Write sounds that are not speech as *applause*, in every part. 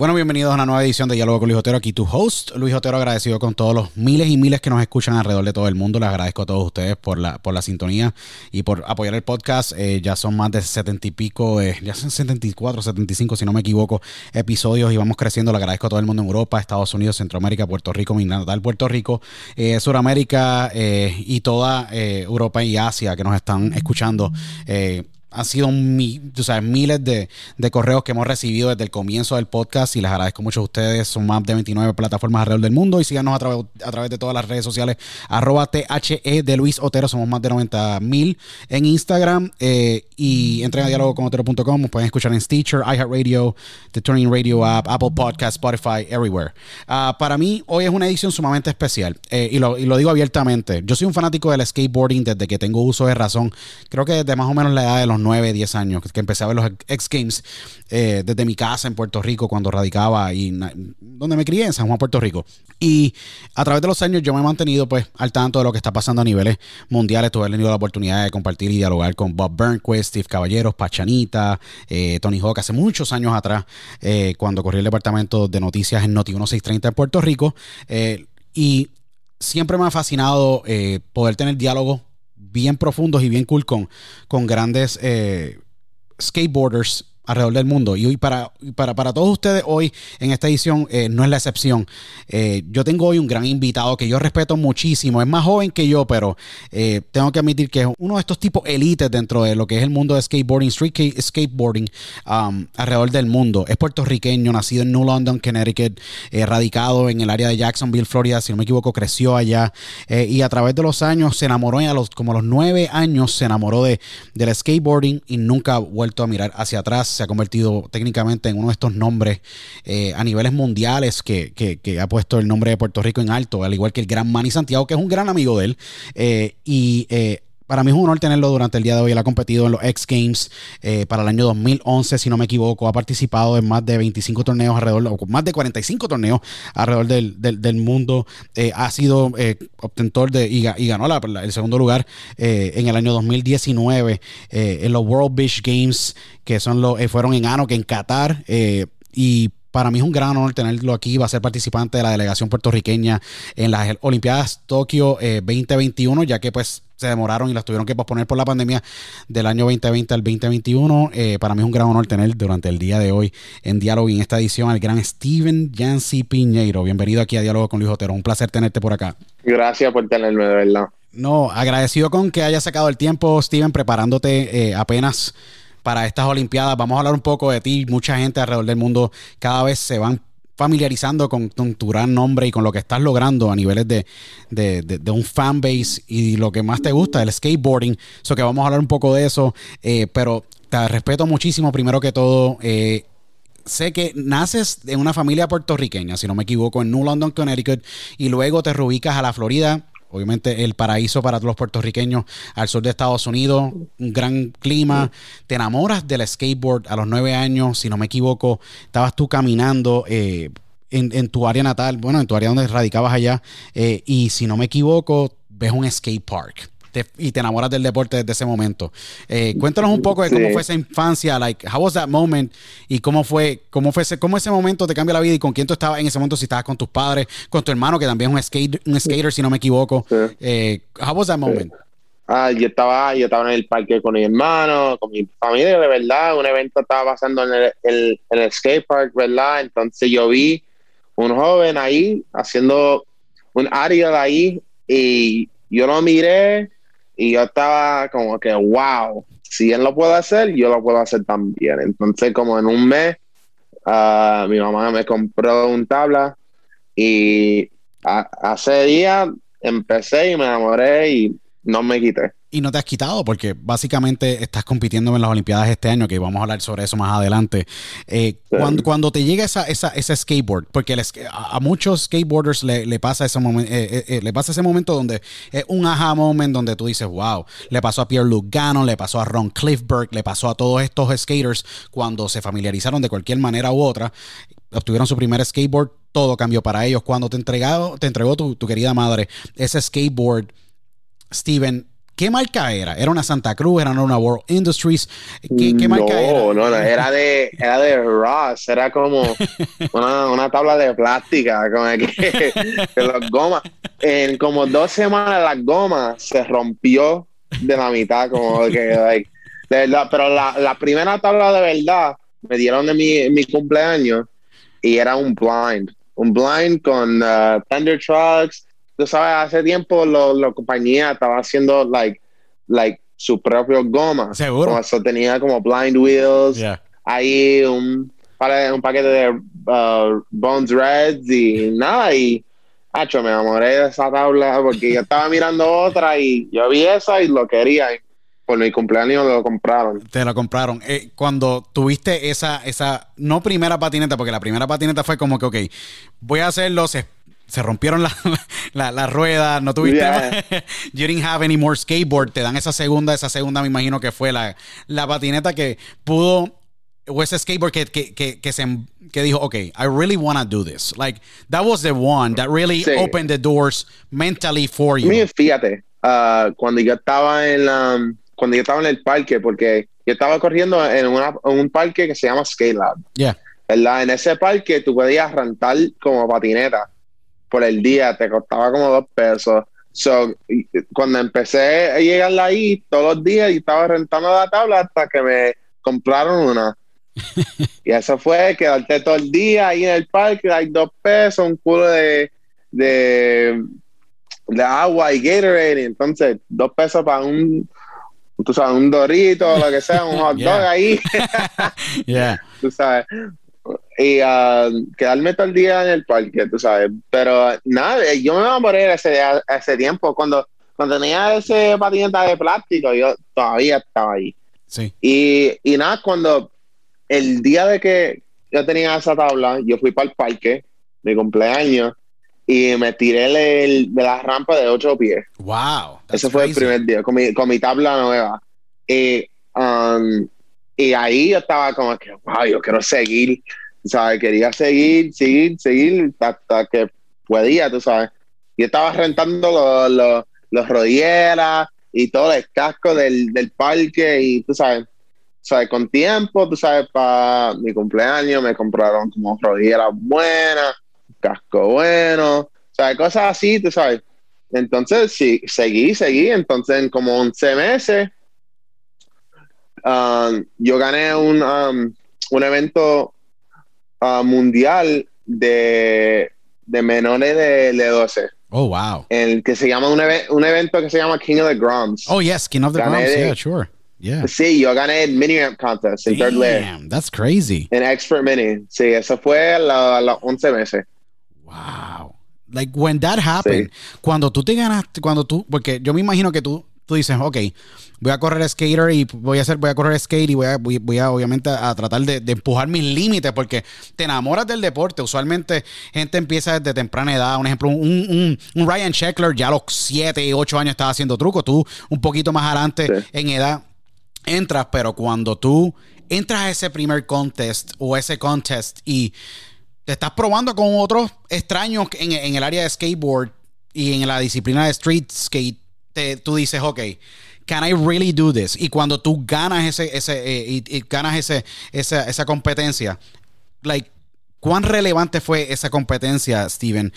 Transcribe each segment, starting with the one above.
Bueno, bienvenidos a una nueva edición de Diálogo con Luis Otero. Aquí tu host, Luis Otero, agradecido con todos los miles y miles que nos escuchan alrededor de todo el mundo. Les agradezco a todos ustedes por la, por la sintonía y por apoyar el podcast. Eh, ya son más de setenta y pico, eh, ya son 74, 75, si no me equivoco, episodios y vamos creciendo. Le agradezco a todo el mundo en Europa, Estados Unidos, Centroamérica, Puerto Rico, mi natal Puerto Rico, eh, Suramérica y toda Europa y Asia que nos están escuchando han sido miles de, correos que hemos recibido desde el comienzo del podcast y les agradezco mucho a ustedes. Son más de 29 plataformas alrededor del mundo y síganos a, través, a través de todas las redes sociales. Arroba THE de Luis Otero. Somos más de 90 mil en Instagram eh, y entren a diálogo con Otero.com. Pueden escuchar en Stitcher, iHeartRadio, The Turning Radio App, Apple Podcast, Spotify, everywhere. Ah, para mí, hoy es una edición sumamente especial eh, y, lo, y lo digo abiertamente. Yo soy un fanático del skateboarding desde que tengo uso de razón. Creo que desde más o menos la edad de los 9, 10 años, que empecé a ver los X Games eh, desde mi casa en Puerto Rico cuando radicaba y donde me crié, en San Juan, Puerto Rico. Y a través de los años yo me he mantenido pues al tanto de lo que está pasando a niveles mundiales. Tuve la oportunidad de compartir y dialogar con Bob Burnquist, Steve Caballeros, Pachanita, eh, Tony Hawk hace muchos años atrás, eh, cuando corrí el departamento de noticias en Noti 1630 en Puerto Rico. Y siempre me ha fascinado poder tener diálogos bien profundos y bien cool con, con grandes skateboarders alrededor del mundo. Y hoy para, para, para todos ustedes hoy en esta edición eh, no es la excepción. Eh, yo tengo hoy un gran invitado que yo respeto muchísimo. Es más joven que yo, pero eh, tengo que admitir que es uno de estos tipos élites dentro de lo que es el mundo de skateboarding, street skateboarding um, alrededor del mundo. Es puertorriqueño, nacido en New London, Connecticut, radicado en el área de Jacksonville, Florida, si no me equivoco, creció allá. y a través de los años se enamoró, a los, como a los nueve años, se enamoró de, del skateboarding y nunca ha vuelto a mirar hacia atrás se ha convertido técnicamente en uno de estos nombres eh, a niveles mundiales que, ha puesto el nombre de Puerto Rico en alto, al igual que el gran Manny Santiago, que es un gran amigo de él. Eh, y eh, para mí es un honor tenerlo durante el día de hoy. Él ha competido en los X Games eh, para el año 2011, si no me equivoco. Ha participado en más de 25 torneos alrededor, o más de 45 torneos alrededor del, mundo. Eh, ha sido eh, obtentor de y, ganó el segundo lugar en el año 2019 en los World Beach Games, que son los, fueron en Ano, que en Qatar. y para mí es un gran honor tenerlo aquí. Va a ser participante de la delegación puertorriqueña en las Olimpiadas Tokio 2021, ya que pues se demoraron y las tuvieron que posponer por la pandemia del año 2020 al 2021. Eh, para mí es un gran honor tener durante el día de hoy en diálogo en esta edición al gran Steven Yancy Piñeiro. Bienvenido aquí a Diálogo con Luis Otero. Un placer tenerte por acá. Gracias por tenerme, de verdad. No, agradecido con que hayas sacado el tiempo, Steven, preparándote eh, apenas para estas Olimpiadas. Vamos a hablar un poco de ti. Mucha gente alrededor del mundo cada vez se van familiarizando con, tu gran nombre y con lo que estás logrando a niveles de, de, un fanbase y lo que más te gusta, el skateboarding. Eso que vamos a hablar un poco de eso, eh, pero te respeto muchísimo primero que todo. Eh, sé que naces en una familia puertorriqueña, si no me equivoco, en New London, Connecticut, y luego te reubicas a la Florida obviamente el paraíso para los puertorriqueños al sur de Estados Unidos, un gran clima. Te enamoras del skateboard a los nueve años, si no me equivoco, estabas tú caminando. Eh, en, tu área natal, bueno, en tu área donde radicabas allá, eh, y si no me equivoco, ves un skate park y te enamoras del deporte desde ese momento. Eh, cuéntanos un poco de cómo fue esa infancia, like, how was that moment y cómo fue, cómo fue ese, cómo ese momento te cambia la vida y con quién tú estabas en ese momento, si estabas con tus padres, con tu hermano que también es un skater, un skater si no me equivoco. Eh, how was that moment? Ah, yo estaba, yo estaba en el parque con mi hermano, con mi familia, de verdad. Un evento estaba pasando en el, el, el skate park, ¿verdad? Entonces yo vi un joven ahí haciendo un área de ahí y yo lo miré y yo estaba como que, wow, si él lo puede hacer, yo lo puedo hacer también. Entonces, como en un mes, ah, mi mamá me compró un tabla y hace día empecé y me enamoré y no me quité y no te has quitado porque básicamente estás compitiendo en las Olimpiadas este año, que vamos a hablar sobre eso más adelante. Eh, cuando, cuando, te llega esa, esa, ese skateboard, porque a, muchos skateboarders le, pasa ese momento, eh, eh, le pasa ese momento donde es un aha moment donde tú dices, wow, le pasó a Pierre Lugano, le pasó a Ron Cliffberg, le pasó a todos estos skaters cuando se familiarizaron de cualquier manera u otra, obtuvieron su primer skateboard, todo cambió para ellos. Cuando te, entregado, te entregó tu, tu querida madre ese skateboard, Steven, ¿Qué marca era? ¿Era una Santa Cruz? ¿Era una World Industries? ¿Qué, marca era? No, no, era de, era de Ross, era como *laughs* una, una tabla de plástica, como que, *laughs* las gomas. En como dos semanas las gomas se rompió de la mitad, como que, like, de verdad, pero la, la, primera tabla de verdad me dieron de mi, mi cumpleaños y era un blind, un blind con uh, Thunder Trucks, tú sabes, hace tiempo la compañía estaba haciendo like, like su propio goma. Seguro. eso tenía como blind wheels. Ahí un, un paquete de uh, Bones Reds y *laughs* nada. Y, hacho, me enamoré de esa tabla porque yo estaba mirando otra y yo vi esa y lo quería. Y por mi cumpleaños lo compraron. Te lo compraron. Eh, cuando tuviste esa, esa, no primera patineta, porque la primera patineta fue como que, ok, voy a hacerlo, se se rompieron las la, *laughs* ruedas, no tuviste *laughs* you didn't have any more skateboard, te dan esa segunda, esa segunda me imagino que fue la, la patineta que pudo o ese skateboard que, que, que, que, se, que dijo, ok, I really want to do this. Like, that was the one that really Sí. opened the doors mentally for you. Mira, fíjate, ah, cuando yo estaba en la, cuando yo estaba en el parque, porque yo estaba corriendo en, una- en un parque que se llama Skate Lab, Yeah. ¿verdad? En ese parque tú podías rentar como patineta por el día, te costaba como dos pesos. So, cuando empecé a llegar ahí, todos los días, y estaba rentando la tabla hasta que me compraron una. *laughs* y eso fue quedarte todo el día ahí en el parque, hay dos pesos, un culo de, de, de agua y Gatorade, y entonces dos pesos para un, tú sabes, un dorito o lo que sea, un *laughs* hot Yeah. dog ahí *laughs* Yeah. tú sabes. Y ah, quedarme todo el día en el parque, tú sabes. Pero nada, eh, yo me iba a ese, a- a ese tiempo. Cuando, cuando tenía ese patineta de plástico, yo todavía estaba ahí. Sí. Y, y nada, cuando el día de que yo tenía esa tabla, yo fui para el parque, mi cumpleaños, y me tiré el- de la rampa de ocho pies. Wow. Ese fue el primer día, con mi, con mi tabla nueva. Y, um, y ahí yo estaba como que, wow, yo quiero seguir, ¿sabes? Quería seguir, seguir, seguir hasta que podía, tú sabes. Yo estaba rentando los, los, y todo el casco del, del parque y tú sabes, sabes, con tiempo, tú sabes, para mi cumpleaños me compraron como rodilleras buenas, casco bueno, sabes, cosas así, tú sabes. Entonces, sí, seguí, seguí. Entonces, en como 11 meses, um, yo gané un, um, un evento uh, mundial de, de menores de, de 12, Oh, wow. el que se llama un, un evento que se llama King of the Groms. Oh, yes. King of the Gané de- Yeah, sure. Yeah. Sí, yo gané el mini ramp contest en third layer, Damn, that's crazy. en Expert Mini. Sí, eso fue a la- los 11 meses. Wow. Like when that happened, cuando tú te ganaste, cuando tú, porque yo me imagino que tú, tú dices, ok, voy a correr skater y voy a hacer, voy a correr skate y voy a, voy, voy a obviamente a tratar de, de empujar mis límites porque te enamoras del deporte. Usualmente gente empieza desde temprana edad. Un ejemplo, un, un, un Ryan Sheckler ya a los 7, 8 años estaba haciendo trucos. Tú un poquito más adelante Sí. en edad entras, pero cuando tú entras a ese primer contest o ese contest y te estás probando con otros extraños en, en el área de skateboard y en la disciplina de street skate, te- tú dices, ok, can I really do this? Y cuando tú ganas ese, ese, eh, ganas ese, esa, esa competencia, like, ¿cuán relevante fue esa competencia, Steven?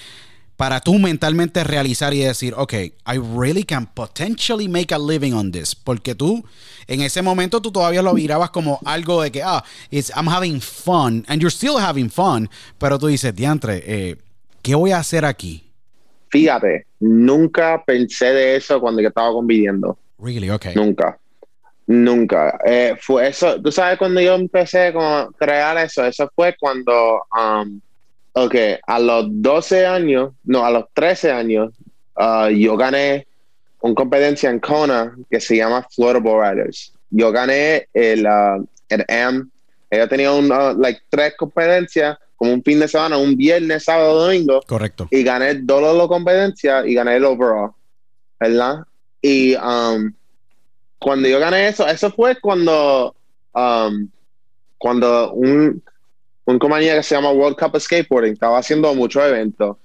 Para tú mentalmente realizar y decir, ok, I really can potentially make a living on this. Porque tú, en ese momento, tú todavía lo mirabas como algo de que, ah, it's, I'm having fun, and you're still having fun. Pero tú dices, diantre, eh, ¿qué voy a hacer aquí? Fíjate, nunca pensé de eso cuando yo estaba compitiendo. Really, ok. Nunca. Nunca. Eh, fue eso. Tú sabes cuando yo empecé a crear eso, eso fue cuando, um, ok, a los 12 años, no, a los 13 años, uh, yo gané una competencia en Kona que se llama Florida Bowl Riders. Yo gané el, uh, el AM. Ellos tenían un, uh, like, tres competencias, como un fin de semana, un viernes, sábado, domingo Correcto. y gané dos de las competencias y gané el overall, ¿verdad? Y um, cuando yo gané eso, eso fue cuando, um, cuando un, un compañía que se llama World Cup Skateboarding estaba haciendo muchos eventos.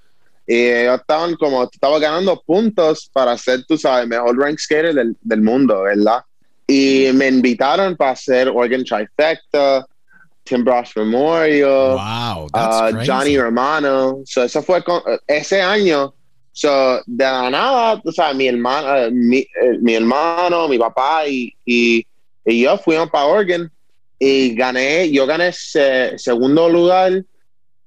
Y ellos estaban como, estaba ganando puntos para ser, tú sabes, mejor rank skater del, del mundo, ¿verdad? Y me invitaron para hacer Oregon Trifecta, Tim Brush Memorial, Wow, that's uh. Johnny Romano. So, eso fue con- ese año. So, de la nada, tú sabes, mi hermano, eh, mi, eh, mi hermano, mi papá y, y, y yo fuimos para Oregon y gané, yo gané se- segundo lugar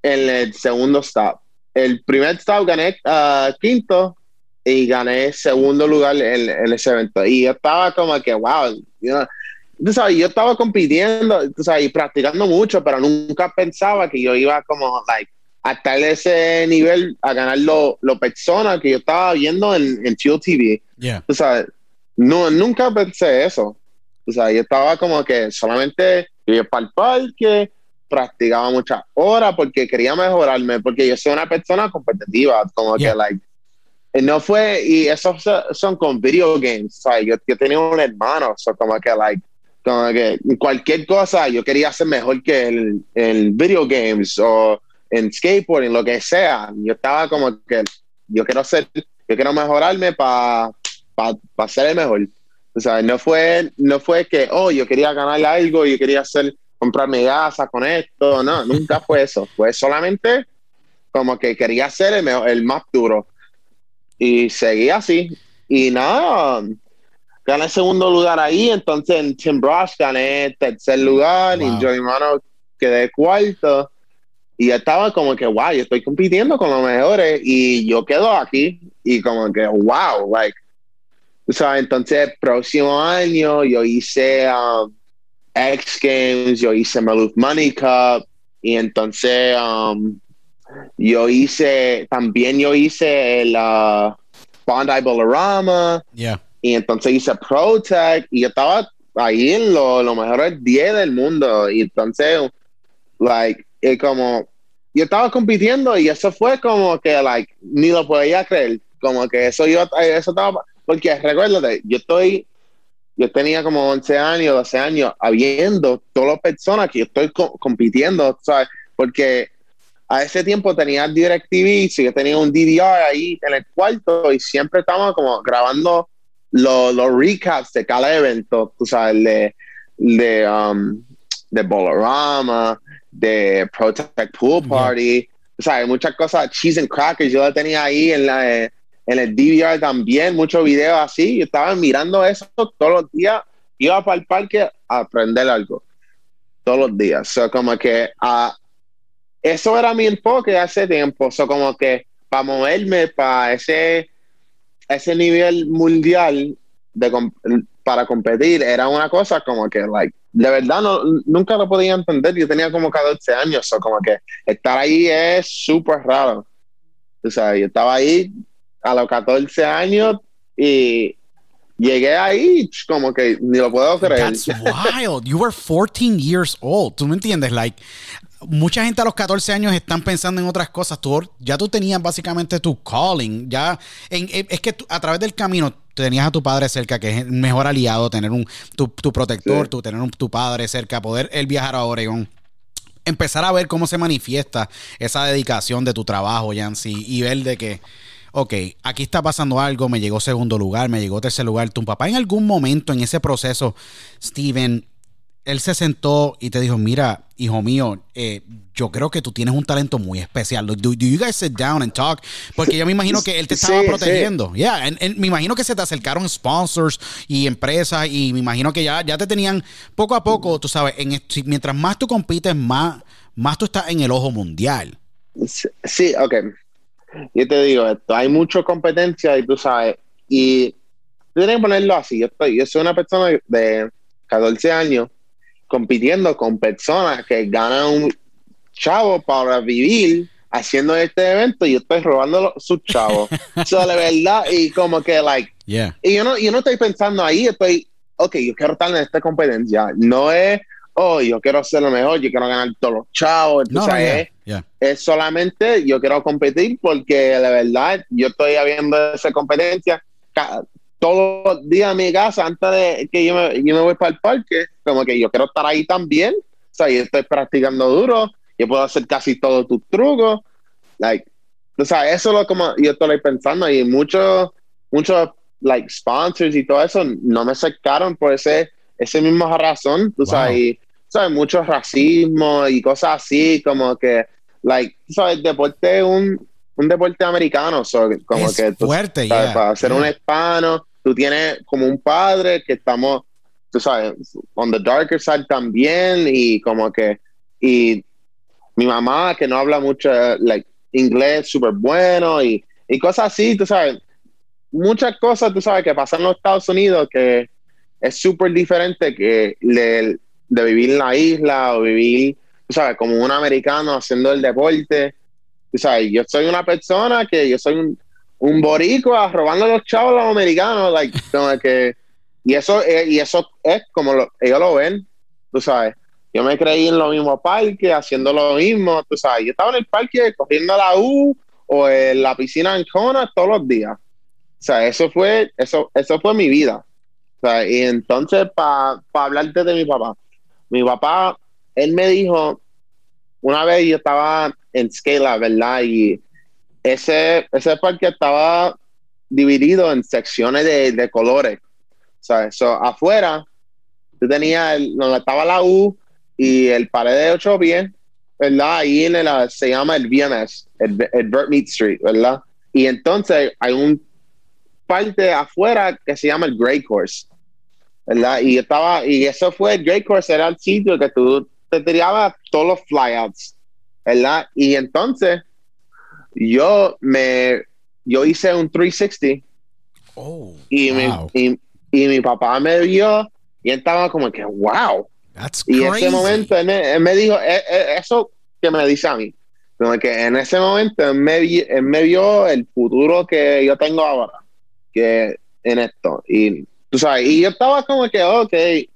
en el segundo stop. El primer stop gané uh, quinto y gané segundo lugar en, en ese evento. Y yo estaba como que, wow, you know, tú sabes, yo estaba compitiendo, tú sabes, y practicando mucho, pero nunca pensaba que yo iba como, like, a estar en ese nivel, a ganar lo, lo personas que yo estaba viendo en, en Fuel TV. Yeah. Tú sabes, no, nunca pensé eso. O sea, yo estaba como que solamente iba para el parque, practicaba muchas horas porque quería mejorarme, porque yo soy una persona competitiva, como Yeah. que, like, no fue, y esos so- son con video games, sea, yo, yo tenía un hermano, so como que, like, como que cualquier cosa yo quería ser mejor que el, el video games o en skateboarding, lo que sea. Yo estaba como que yo quiero ser, yo quiero mejorarme para pa, ser el mejor. O sea, no fue, no fue que, oh, yo quería ganar algo, yo quería hacer, comprarme gasa con esto. No, nunca fue eso. Fue solamente como que quería ser el, mejor, el más duro. Y seguí así. Y nada, gané segundo lugar ahí. Entonces en Tim Brush gané tercer lugar. Y Joey Mano quedé cuarto. Y estaba como que, wow, yo estoy compitiendo con los mejores. Y yo quedo aquí. Y como que, wow, like, o sea, entonces, próximo año yo hice um, X Games, yo hice Maloof Money Cup, y entonces um, yo hice, también yo hice el uh, Bondi Bolorama, y entonces hice ProTech, y yo estaba ahí en lo, lo mejores 10 del mundo, y entonces, like, como, yo estaba compitiendo y eso fue como que, like, ni lo podía creer, como que eso yo, eso estaba porque recuérdate, yo estoy, yo tenía como 11 años, 12 años, habiendo todas las personas que yo estoy compitiendo, ¿sabes? Porque a ese tiempo tenía DirecTV, sí, yo tenía un DDR ahí en el cuarto y siempre estábamos como grabando los, los recaps de cada evento, tú sabes, de, de, um, de Bolorama, de Protect Pool Party, o sea, muchas cosas, Cheese and Crackers, yo la tenía ahí en la en el DVR también, muchos videos así. Yo estaba mirando eso todos los días. Iba para el parque a aprender algo. Todos los días. So, como que uh, eso era mi enfoque hace tiempo. So, como que para moverme para ese, ese nivel mundial de, para competir era una cosa como que, like, de verdad no, nunca lo podía entender. Yo tenía como 14 años. So, como que estar ahí es súper raro. O sea, yo estaba ahí a los 14 años y llegué ahí como que ni lo puedo creer. That's wild. You were 14 years old. ¿Tú me entiendes? Like, mucha gente a los 14 años están pensando en otras cosas. Tú, ya tú tenías básicamente tu calling. Ya, es que a través del camino tenías a tu padre cerca, que es el mejor aliado, tener un tu, protector, tu, tener un, tu padre cerca, poder él viajar a Oregon empezar a ver cómo se manifiesta esa dedicación de tu trabajo, Yancy, y ver de que ok, aquí está pasando algo, me llegó segundo lugar, me llegó tercer lugar. Tu papá en algún momento en ese proceso, Steven, él se sentó y te dijo, mira, hijo mío, eh, yo creo que tú tienes un talento muy especial. Do, do, you guys sit down and talk? Porque yo me imagino que él te estaba protegiendo. Ya, me imagino que se te acercaron sponsors y empresas y me imagino que ya, ya te tenían poco a poco, tú sabes, en, mientras más tú compites, más, más tú estás en el ojo mundial. Sí, ok yo te digo esto, hay mucha competencia y tú sabes, y tienes que ponerlo así, yo, estoy, yo soy una persona de 14 años compitiendo con personas que ganan un chavo para vivir haciendo este evento y yo estoy robando sus chavos. *laughs* so, de verdad, y como que, like, y yo no, yo no estoy pensando ahí, estoy, ok, yo quiero estar en esta competencia. No es oh, yo quiero ser lo mejor, yo quiero ganar todos los chavos. es, solamente yo quiero competir porque de verdad yo estoy habiendo esa competencia todos los días en mi casa antes de que yo me, yo me voy para el parque. Como que yo quiero estar ahí también. O sea, yo estoy practicando duro. Yo puedo hacer casi todos tus trucos. Like, o sea, eso es lo como yo estoy pensando. Y muchos, muchos, like, sponsors y todo eso no me acercaron por ese esa misma razón, tú sabes, y, sabes, mucho racismo y cosas así, como que, like, tú sabes, el deporte es un, un deporte americano, como que tú, fuerte, para ser un hispano, tú tienes como un padre que estamos, tú sabes, on the darker side también, y como que, y mi mamá que no habla mucho, like, inglés súper bueno, y, y cosas así, tú sabes, muchas cosas, tú sabes, que pasan en los Estados Unidos que es súper diferente que de, vivir en la isla o vivir, tú sabes, como un americano haciendo el deporte. Tú sabes, yo soy una persona que yo soy un, un boricua robando los chavos a los americanos, like, como que, y eso, eh, y eso es como ellos lo ven, tú sabes. Yo me creí en lo mismo parque, haciendo lo mismo, tú sabes. Yo estaba en el parque cogiendo la U o en la piscina en Kona todos los días. O sea, eso fue, eso, eso fue mi vida. O sea, y entonces, para hablarte de mi papá, mi papá, él me dijo, una vez yo estaba en Scala, ¿verdad? Y ese, ese parque estaba dividido en secciones de, de colores. O sea, eso afuera, tú tenías el, donde estaba la U y el pared de ocho pies, ¿verdad? Ahí en el, se llama el VMS, el, el Burt Meat Street, ¿verdad? Y entonces hay un parte afuera que se llama el Grey Course, ¿verdad? Y estaba, y eso fue el Grey Course, era el sitio que tú te tirabas todos los flyouts, ¿verdad? Y entonces yo me, yo hice un 360 Oh, y, wow. y, y mi papá me vio y él estaba como que, wow. That's Y crazy. ese momento él me, él me dijo, eh, eh, eso que me dice a mí, como que en ese momento él me, él me vio el futuro que yo tengo ahora, que en esto. Y tú sabes, y yo estaba como que, ok,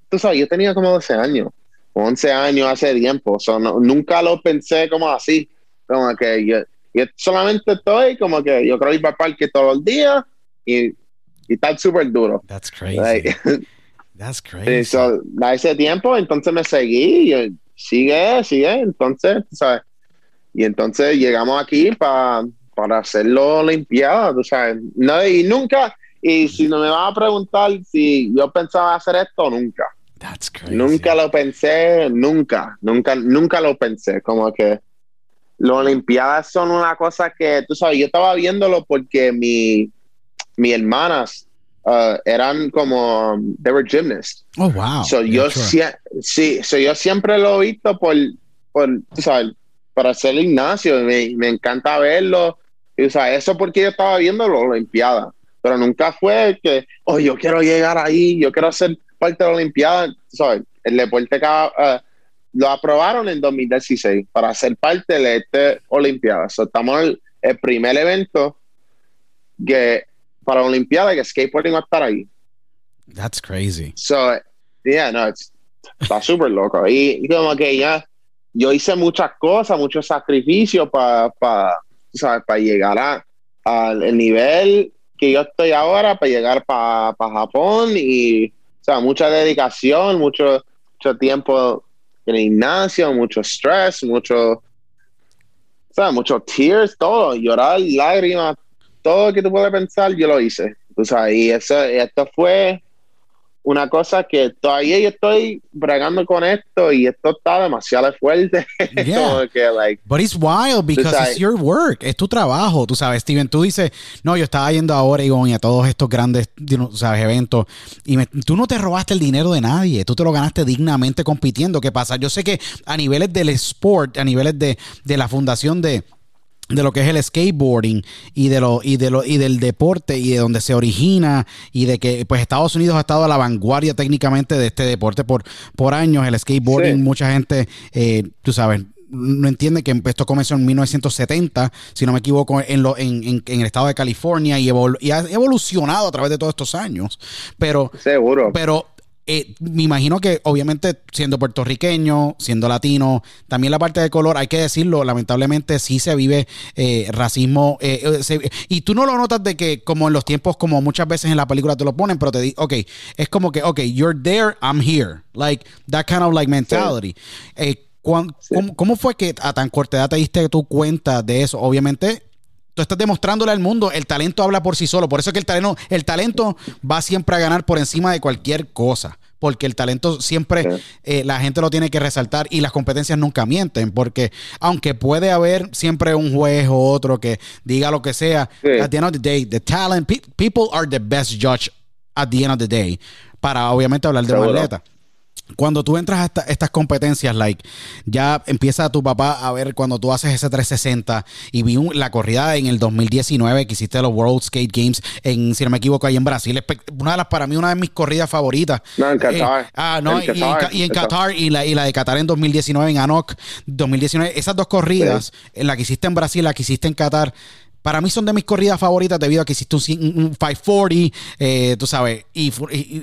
tú sabes, yo tenía como 12 años, 11 años hace tiempo, so, no- nunca lo pensé como así, como que yo, yo solamente estoy como que yo creo ir para el parque todos los días y, y estar súper duro. That's crazy. Like, *laughs* That's *laughs* crazy. so, a ese tiempo, entonces me seguí, y yo, sigue, sigue, entonces, ¿sabes? Y entonces llegamos aquí pa- para hacerlo Olimpiada, tú sabes. No, y nunca, y si no me vas a preguntar si yo pensaba hacer esto, nunca. That's crazy. Nunca lo pensé, nunca, nunca, nunca lo pensé. Como que las Olimpiadas son una cosa que, tú sabes, yo estaba viéndolo porque mi, mis hermanas uh, eran como, they were gymnasts. Oh, wow. So, Yeah, yo, sure. sí, so, yo siempre lo he visto por, por tú sabes, para hacer gimnasio. y Me, me encanta verlo. Y, o sea, eso porque yo estaba viendo la Olimpiada. Pero nunca fue que, oh, yo quiero llegar ahí, yo quiero ser parte de la Olimpiada. Tú sabes, el deporte que, ah, lo aprobaron en 2016 para ser parte de esta Olimpiada. So, estamos en el, el primer evento que para la Olimpiada que skateboarding va a estar ahí. That's crazy. So, yeah, no, it's- está súper loco. Y, y como que ya, yo hice muchas cosas, muchos sacrificios para para llegar a- al el nivel que yo estoy ahora, para llegar para Japón y, o sea, mucha dedicación, mucho, mucho tiempo en el gimnasio, mucho stress, mucho, o sea, muchos tears, todo, llorar, lágrimas, todo lo que tú puedes pensar, yo lo hice. Tú sabes, y eso, esto fue una cosa que todavía yo estoy bregando con esto y esto está demasiado fuerte. *laughs* Yeah. Que, like, But it's wild because sabes. it's your work, es tu trabajo, tú sabes, Steven, tú dices, no, yo estaba yendo a Oregon y a todos estos grandes, sabes, eventos y me- tú no te robaste el dinero de nadie, tú te lo ganaste dignamente compitiendo, ¿qué pasa? Yo sé que a niveles del sport, a niveles de, de la fundación de de lo que es el skateboarding y de lo y de lo y del deporte y de donde se origina y de que pues Estados Unidos ha estado a la vanguardia técnicamente de este deporte por por años el skateboarding Sí. mucha gente eh, tú sabes no entiende que esto comenzó en 1970 si no me equivoco en, lo, en, en- en el estado de California y, evol- y ha evolucionado a través de todos estos años pero seguro. pero eh, me imagino que obviamente siendo puertorriqueño, siendo latino, también la parte de color, hay que decirlo, lamentablemente sí se vive eh, racismo. eh, eh, se- y tú no lo notas de que como en los tiempos, como muchas veces en la película te lo ponen, pero te di, ok, es como que, ok, you're there, I'm here. Like, that kind of like mentality. Eh, ¿cómo, cómo fue que a tan corta edad te diste tu cuenta de eso? Obviamente tú estás demostrándole al mundo, el talento habla por sí solo. Por eso es que el talento, el talento va siempre a ganar por encima de cualquier cosa. Porque el talento siempre eh, la gente lo tiene que resaltar y las competencias nunca mienten. Porque aunque puede haber siempre un juez o otro que diga lo que sea, Sí. at the end of the day, the talent, pe- people are the best judge at the end of the day. Para obviamente hablar de Seguro. atleta. Cuando tú entras a esta- estas competencias, like, ya empieza tu papá a ver cuando tú haces ese 360 y vi un- la corrida en el 2019 que hiciste los World Skate Games en, si no me equivoco, ahí en Brasil. Una de las, para mí, una de mis corridas favoritas. No, en Qatar. Eh, ah, no, En y, en Qatar, y en eso. Qatar y la, y la de Qatar en 2019 en Anok 2019. Esas dos corridas, en la que hiciste en Brasil, la que hiciste en Qatar, para mí son de mis corridas favoritas debido a que hiciste un, 540, eh, tú sabes, y,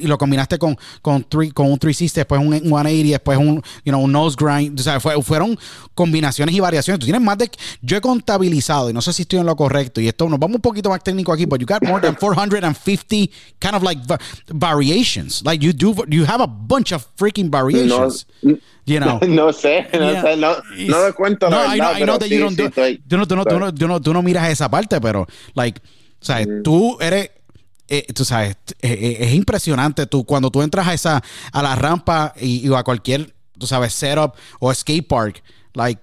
lo combinaste con, con, con un 360, después un 180, después un, you know, un nose grind. O sea, fueron combinaciones y variaciones. Tú tienes más de. Yo he contabilizado, y no sé si estoy en lo correcto, y esto nos vamos un poquito más técnico aquí, but you got more than 450 kind of like variations. Like you do, you have a bunch of freaking variations. No, you know. *laughs* no sé, no sé, no, no doy cuenta. No, I know, I know that you don't do, tú, no, tú, no, tú, no, tú, no, tú no miras esa parte, pero, like, sea, mm. tú eres eh, tú sabes, eh, eh, es impresionante tú cuando tú entras a esa a la rampa y, y, a cualquier, tú sabes, setup o skate park, like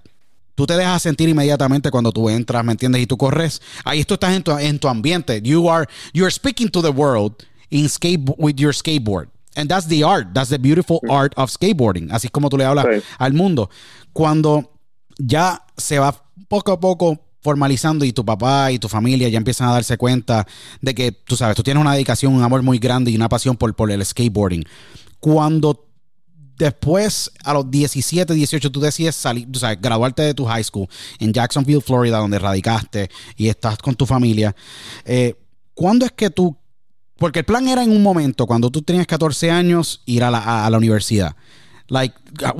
tú te dejas sentir inmediatamente cuando tú entras, ¿me entiendes? Y tú corres, ahí tú estás en tu, en tu ambiente. You are you are speaking to the world in skate with your skateboard. And that's the art, that's the beautiful art of skateboarding. Así como tú le hablas al mundo. Cuando ya se va poco a poco formalizando y tu papá y tu familia ya empiezan a darse cuenta de que, tú sabes, tú tienes una dedicación, un amor muy grande y una pasión por, por el skateboarding. Cuando después, a los 17, 18, tú decides salir, tú sabes, graduarte de tu high school en Jacksonville, Florida, donde radicaste y estás con tu familia, eh, ¿cuándo es que tú porque el plan era en un momento, cuando tú tenías 14 años, ir a la, a la universidad. Like, uh,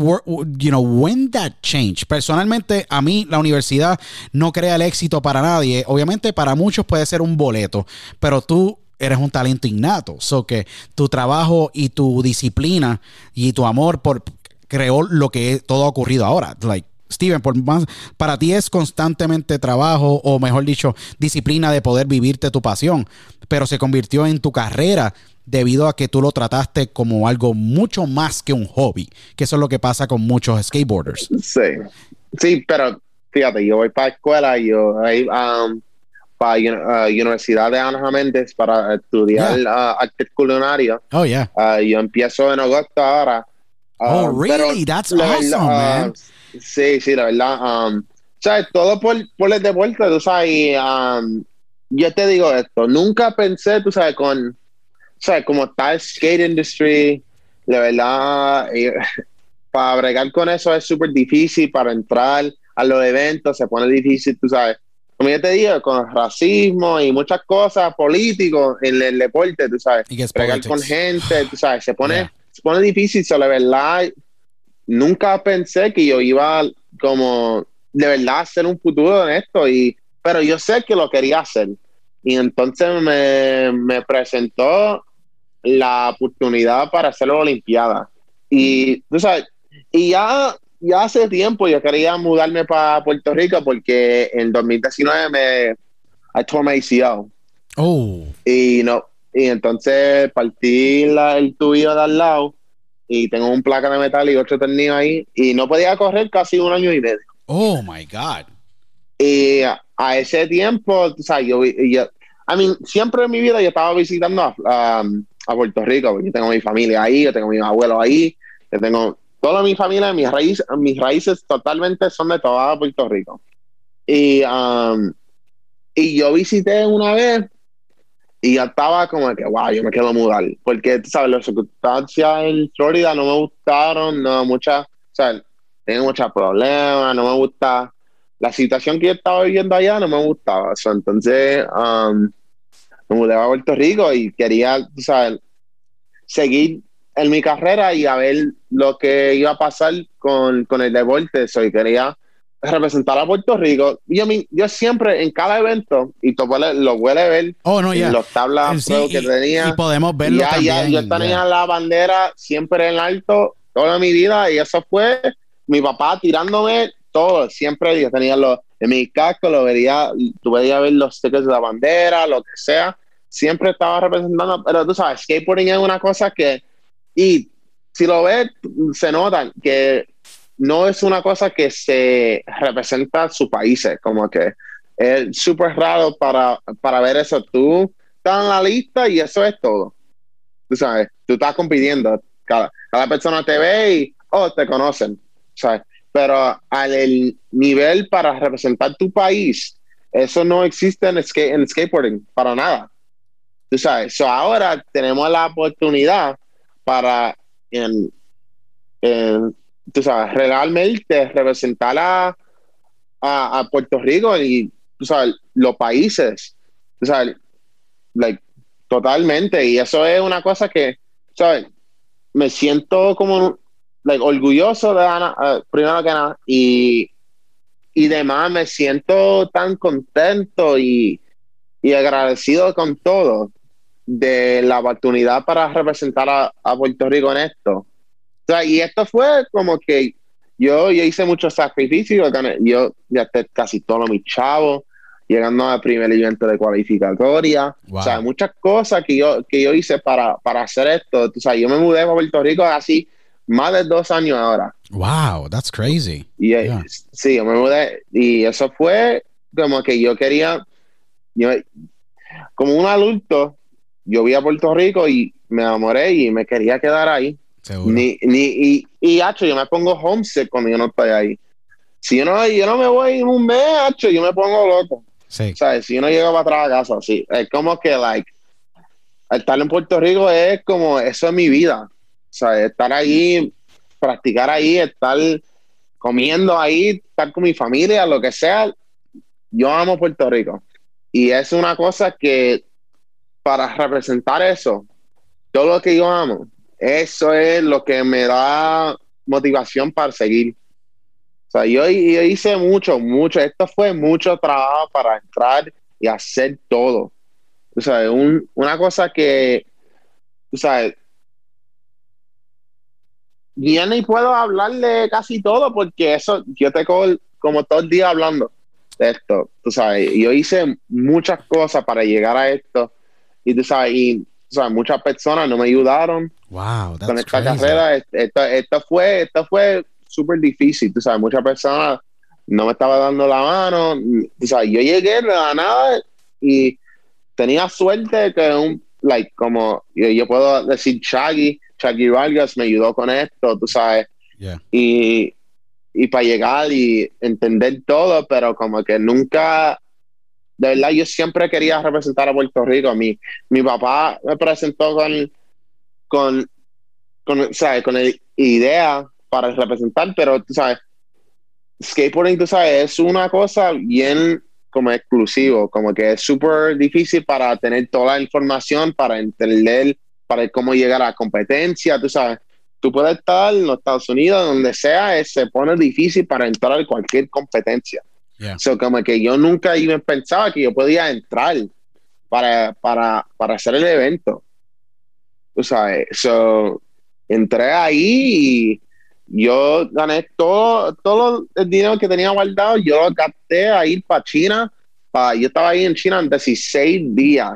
you know, when that changed. Personalmente, a mí la universidad no crea el éxito para nadie. Obviamente, para muchos puede ser un boleto, pero tú eres un talento innato. So que tu trabajo y tu disciplina y tu amor por creó lo que todo ha ocurrido ahora. Like, Steven, por más, para ti es constantemente trabajo o mejor dicho, disciplina de poder vivirte tu pasión, pero se convirtió en tu carrera debido a que tú lo trataste como algo mucho más que un hobby, que eso es lo que pasa con muchos skateboarders. Sí, sí, pero fíjate, yo voy para escuela, yo voy um, para la uh, Universidad de Ana Méndez para estudiar uh, arte culinario. Oh, yeah. Uh, yo empiezo en agosto ahora. oh, um, really? That's awesome, man. Sí, sí, la verdad. Um, ¿Sabes? Todo por, por el deporte, tú sabes. Um, yo te digo esto, nunca pensé, tú sabes, con, sabes, como está el skate industry, la verdad, eh, para bregar con eso es súper difícil, para entrar a los eventos se pone difícil, tú sabes. Como yo te digo, con racismo y muchas cosas políticos en el deporte, tú sabes. Bregar con gente, tú sabes, se pone, se pone difícil, so, la verdad nunca pensé que yo iba como de verdad a hacer un futuro en esto, y, pero yo sé que lo quería hacer. Y entonces me, me presentó la oportunidad para hacer la Olimpiada. Y, tú sabes, y ya, ya hace tiempo yo quería mudarme para Puerto Rico porque en 2019 me I tore my ACL. Oh. Y no, y entonces partí la, el tuyo de al lado y tengo un placa de metal y otro tornillo ahí y no podía correr casi un año y medio. Oh my God. Y a, ese tiempo, o sea, yo, yo, I mean, siempre en mi vida yo estaba visitando a, a Puerto Rico, yo tengo mi familia ahí, yo tengo mis abuelos ahí, yo tengo toda mi familia, mis raíces, mis raíces totalmente son de toda Puerto Rico. Y, um, y yo visité una vez y ya estaba como que, wow, yo me quiero mudar. Porque, sabes, las circunstancias en Florida no me gustaron, no, muchas, o sea, tengo muchos problemas, no me gusta. La situación que yo estaba viviendo allá no me gustaba. entonces, um, me mudé a Puerto Rico y quería, tú sabes, seguir en mi carrera y a ver lo que iba a pasar con, con el deporte. So, y quería representar a Puerto Rico. Yo, yo siempre en cada evento, y tú lo puedes ver oh, no, en los tablas que tenía. Y podemos verlo también. yo tenía la bandera siempre en alto toda mi vida y eso fue mi papá tirándome todo. Siempre yo tenía los, en mi casco, lo vería, tú veías ver los stickers de la bandera, lo que sea. Siempre estaba representando, pero tú sabes, skateboarding es una cosa que, y si lo ves, se nota que no es una cosa que se representa a sus países, como que es súper raro para, para ver eso. Tú estás en la lista y eso es todo. Tú sabes, tú estás compitiendo. Cada, cada persona te ve y, oh, te conocen. ¿sabes? Pero al nivel para representar tu país, eso no existe en, en skateboarding, para nada. Tú sabes, so ahora tenemos la oportunidad para en, en tú sabes, realmente representar a, a, Puerto Rico y tú sabes, los países, tú sabes, like, totalmente. Y eso es una cosa que, ¿sabes? Me siento como like, orgulloso de Ana, eh, primero que nada, y, y demás, me siento tan contento y, y agradecido con todo de la oportunidad para representar a, a Puerto Rico en esto. O sea, y esto fue como que yo, yo hice muchos sacrificios, yo ya casi todos mis chavos, llegando al primer evento de cualificatoria. O sea, muchas cosas que yo, que yo hice para, para hacer esto. O sea, yo me mudé a Puerto Rico así más de dos años ahora. Wow, that's crazy. Y, eh, Sí, yo me mudé y eso fue como que yo quería, yo, como un adulto, yo vi a Puerto Rico y me enamoré y me quería quedar ahí. Ni, ni, y, y, hacho, yo me pongo homesick cuando yo no estoy ahí. Si yo no, yo no me voy en un mes, hacho, yo me pongo loco. Sí. ¿Sabes? Si yo no llego para atrás a casa, sí. Es como que, like, estar en Puerto Rico es como, eso es mi vida. Sea, estar ahí, practicar ahí, estar comiendo ahí, estar con mi familia, lo que sea. Yo amo Puerto Rico. Y es una cosa que para representar eso, todo lo que yo amo, eso es lo que me da motivación para seguir. O sea, yo, hice mucho, mucho, esto fue mucho trabajo para entrar y hacer todo. O sea, una cosa que, o sea, ya ni puedo hablarle casi todo porque eso, yo tengo como todo el día hablando de esto, tú sabes, yo hice muchas cosas para llegar a esto y tú sabes, y muchas personas no me ayudaron wow, con esta carrera. Esto, esto, fue, esto fue súper difícil, tú sabes, muchas personas no me estaban dando la mano, tú sabes, yo llegué de la nada y tenía suerte que un, like, como yo, puedo decir Chaggy, Chaggy Vargas me ayudó con esto, tú sabes, y, y para llegar y entender todo, pero como que nunca de verdad yo siempre quería representar a Puerto Rico. Mi, mi papá me presentó con, con, con, ¿sabes? con la idea para representar, pero tú sabes, skateboarding, tú sabes, es una cosa bien como exclusivo, como que es súper difícil para tener toda la información, para entender, para cómo llegar a la competencia, tú sabes. Tú puedes estar en los Estados Unidos, donde sea, se pone difícil para entrar a cualquier competencia. So, como que yo nunca iba pensaba que yo podía entrar para, para, para hacer el evento. Tú sabes, so, entré ahí y yo gané todo, todo el dinero que tenía guardado, yo lo gasté a ir para China. Para, yo estaba ahí en China en 16 días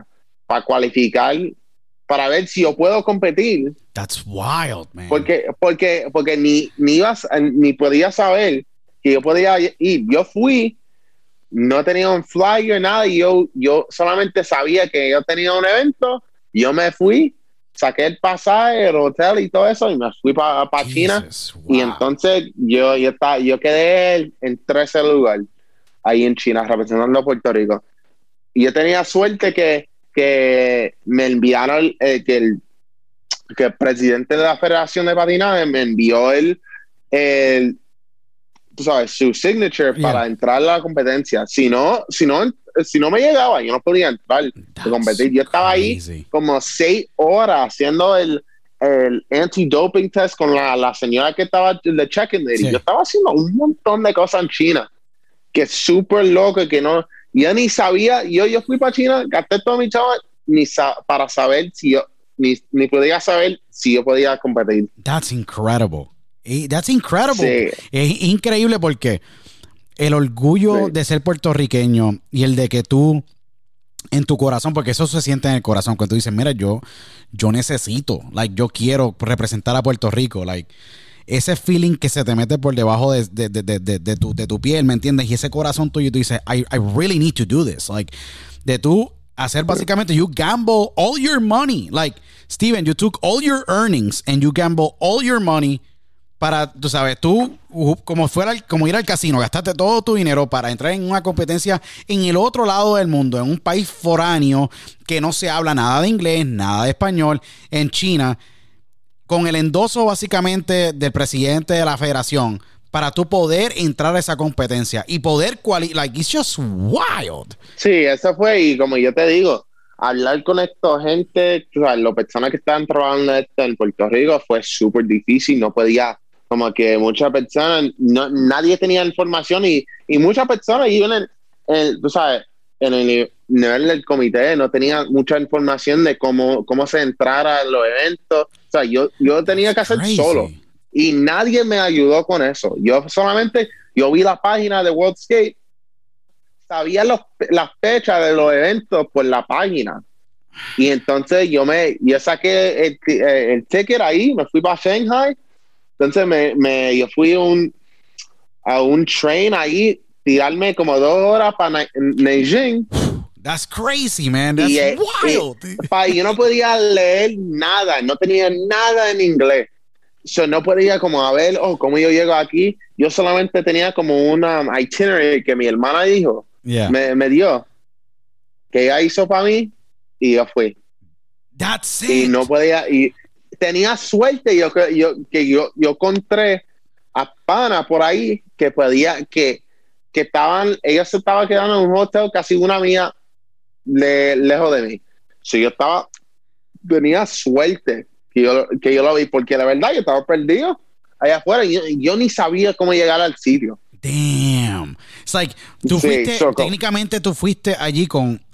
para cualificar, para ver si yo puedo competir. That's wild, man. Porque, porque, porque ni, ni, ibas, ni podía saber que yo podía ir. Yo fui, no tenía un flyer, nada, y yo, yo solamente sabía que yo tenía un evento, yo me fui, saqué el pasaje, el hotel y todo eso, y me fui para China. Y entonces yo, yo, estaba, yo quedé en 13 lugar ahí en China, representando a Puerto Rico. Y yo tenía suerte que, que me enviaron, eh, que, el, que el presidente de la Federación de Patinaje me envió el, el tú sabes, su signature para entrar a la competencia. Si no, si no, si no me llegaba, yo no podía entrar a competir. Yo estaba ahí como seis horas haciendo el, el anti-doping test con la, la, señora que estaba de check-in. Yo estaba haciendo un montón de cosas en China que es súper loco que no, yo ni sabía, yo, yo fui para China, gasté todo mi chavo ni para saber si yo, ni, ni podía saber si yo podía competir. That's incredible. That's incredible. Es increíble porque el orgullo de ser puertorriqueño y el de que tú en tu corazón, porque eso se siente en el corazón, cuando tú dices, mira, yo, yo necesito, like, yo quiero representar a Puerto Rico, like, ese feeling que se te mete por debajo de, de, tu, de tu piel, ¿me entiendes? Y ese corazón tuyo, tú dices, I, I really need to do this, like, de tú hacer básicamente, you gamble all your money, like, Steven, you took all your earnings and you gamble all your money para, tú sabes, tú, como fuera, como ir al casino, gastaste todo tu dinero para entrar en una competencia en el otro lado del mundo, en un país foráneo que no se habla nada de inglés, nada de español, en China, con el endoso básicamente del presidente de la federación para tú poder entrar a esa competencia y poder cuali like it's just wild. Sí, eso fue y como yo te digo, hablar con esta gente, o sea, las personas que estaban trabajando esto en Puerto Rico fue súper difícil, no podía, como que muchas personas, no, nadie tenía información y, y muchas personas, y en el, tú sabes, en el nivel del comité no tenía mucha información de cómo, cómo se entrara en los eventos, o sea, yo, yo tenía que hacer solo y nadie me ayudó con eso, yo solamente, yo vi la página de World Skate sabía los, las fechas de los eventos por la página. Y entonces yo me, yo saqué el, eh, el ticket ahí, me fui para Shanghai. Entonces me, me, yo fui un, a un train ahí, tirarme como dos horas para Nanjing. That's crazy, man. That's eh, wild. Y, yo no podía leer nada, no tenía nada en inglés. So, no podía como a ver, oh, cómo yo llego aquí. Yo solamente tenía como una itinerary que mi hermana dijo me, me, dio, que ella hizo para mí y yo fui. That's it. Y no podía, y tenía suerte yo, yo, que yo, yo encontré a pana por ahí que podía, que, que estaban, ellos se estaban quedando en un hotel casi una mía lejos de mí. Si yo estaba, tenía suerte que yo, que yo lo vi, porque la verdad yo estaba perdido allá afuera y yo ni sabía cómo llegar al sitio. Damn. It's like, tú fuiste, técnicamente tú fuiste allí con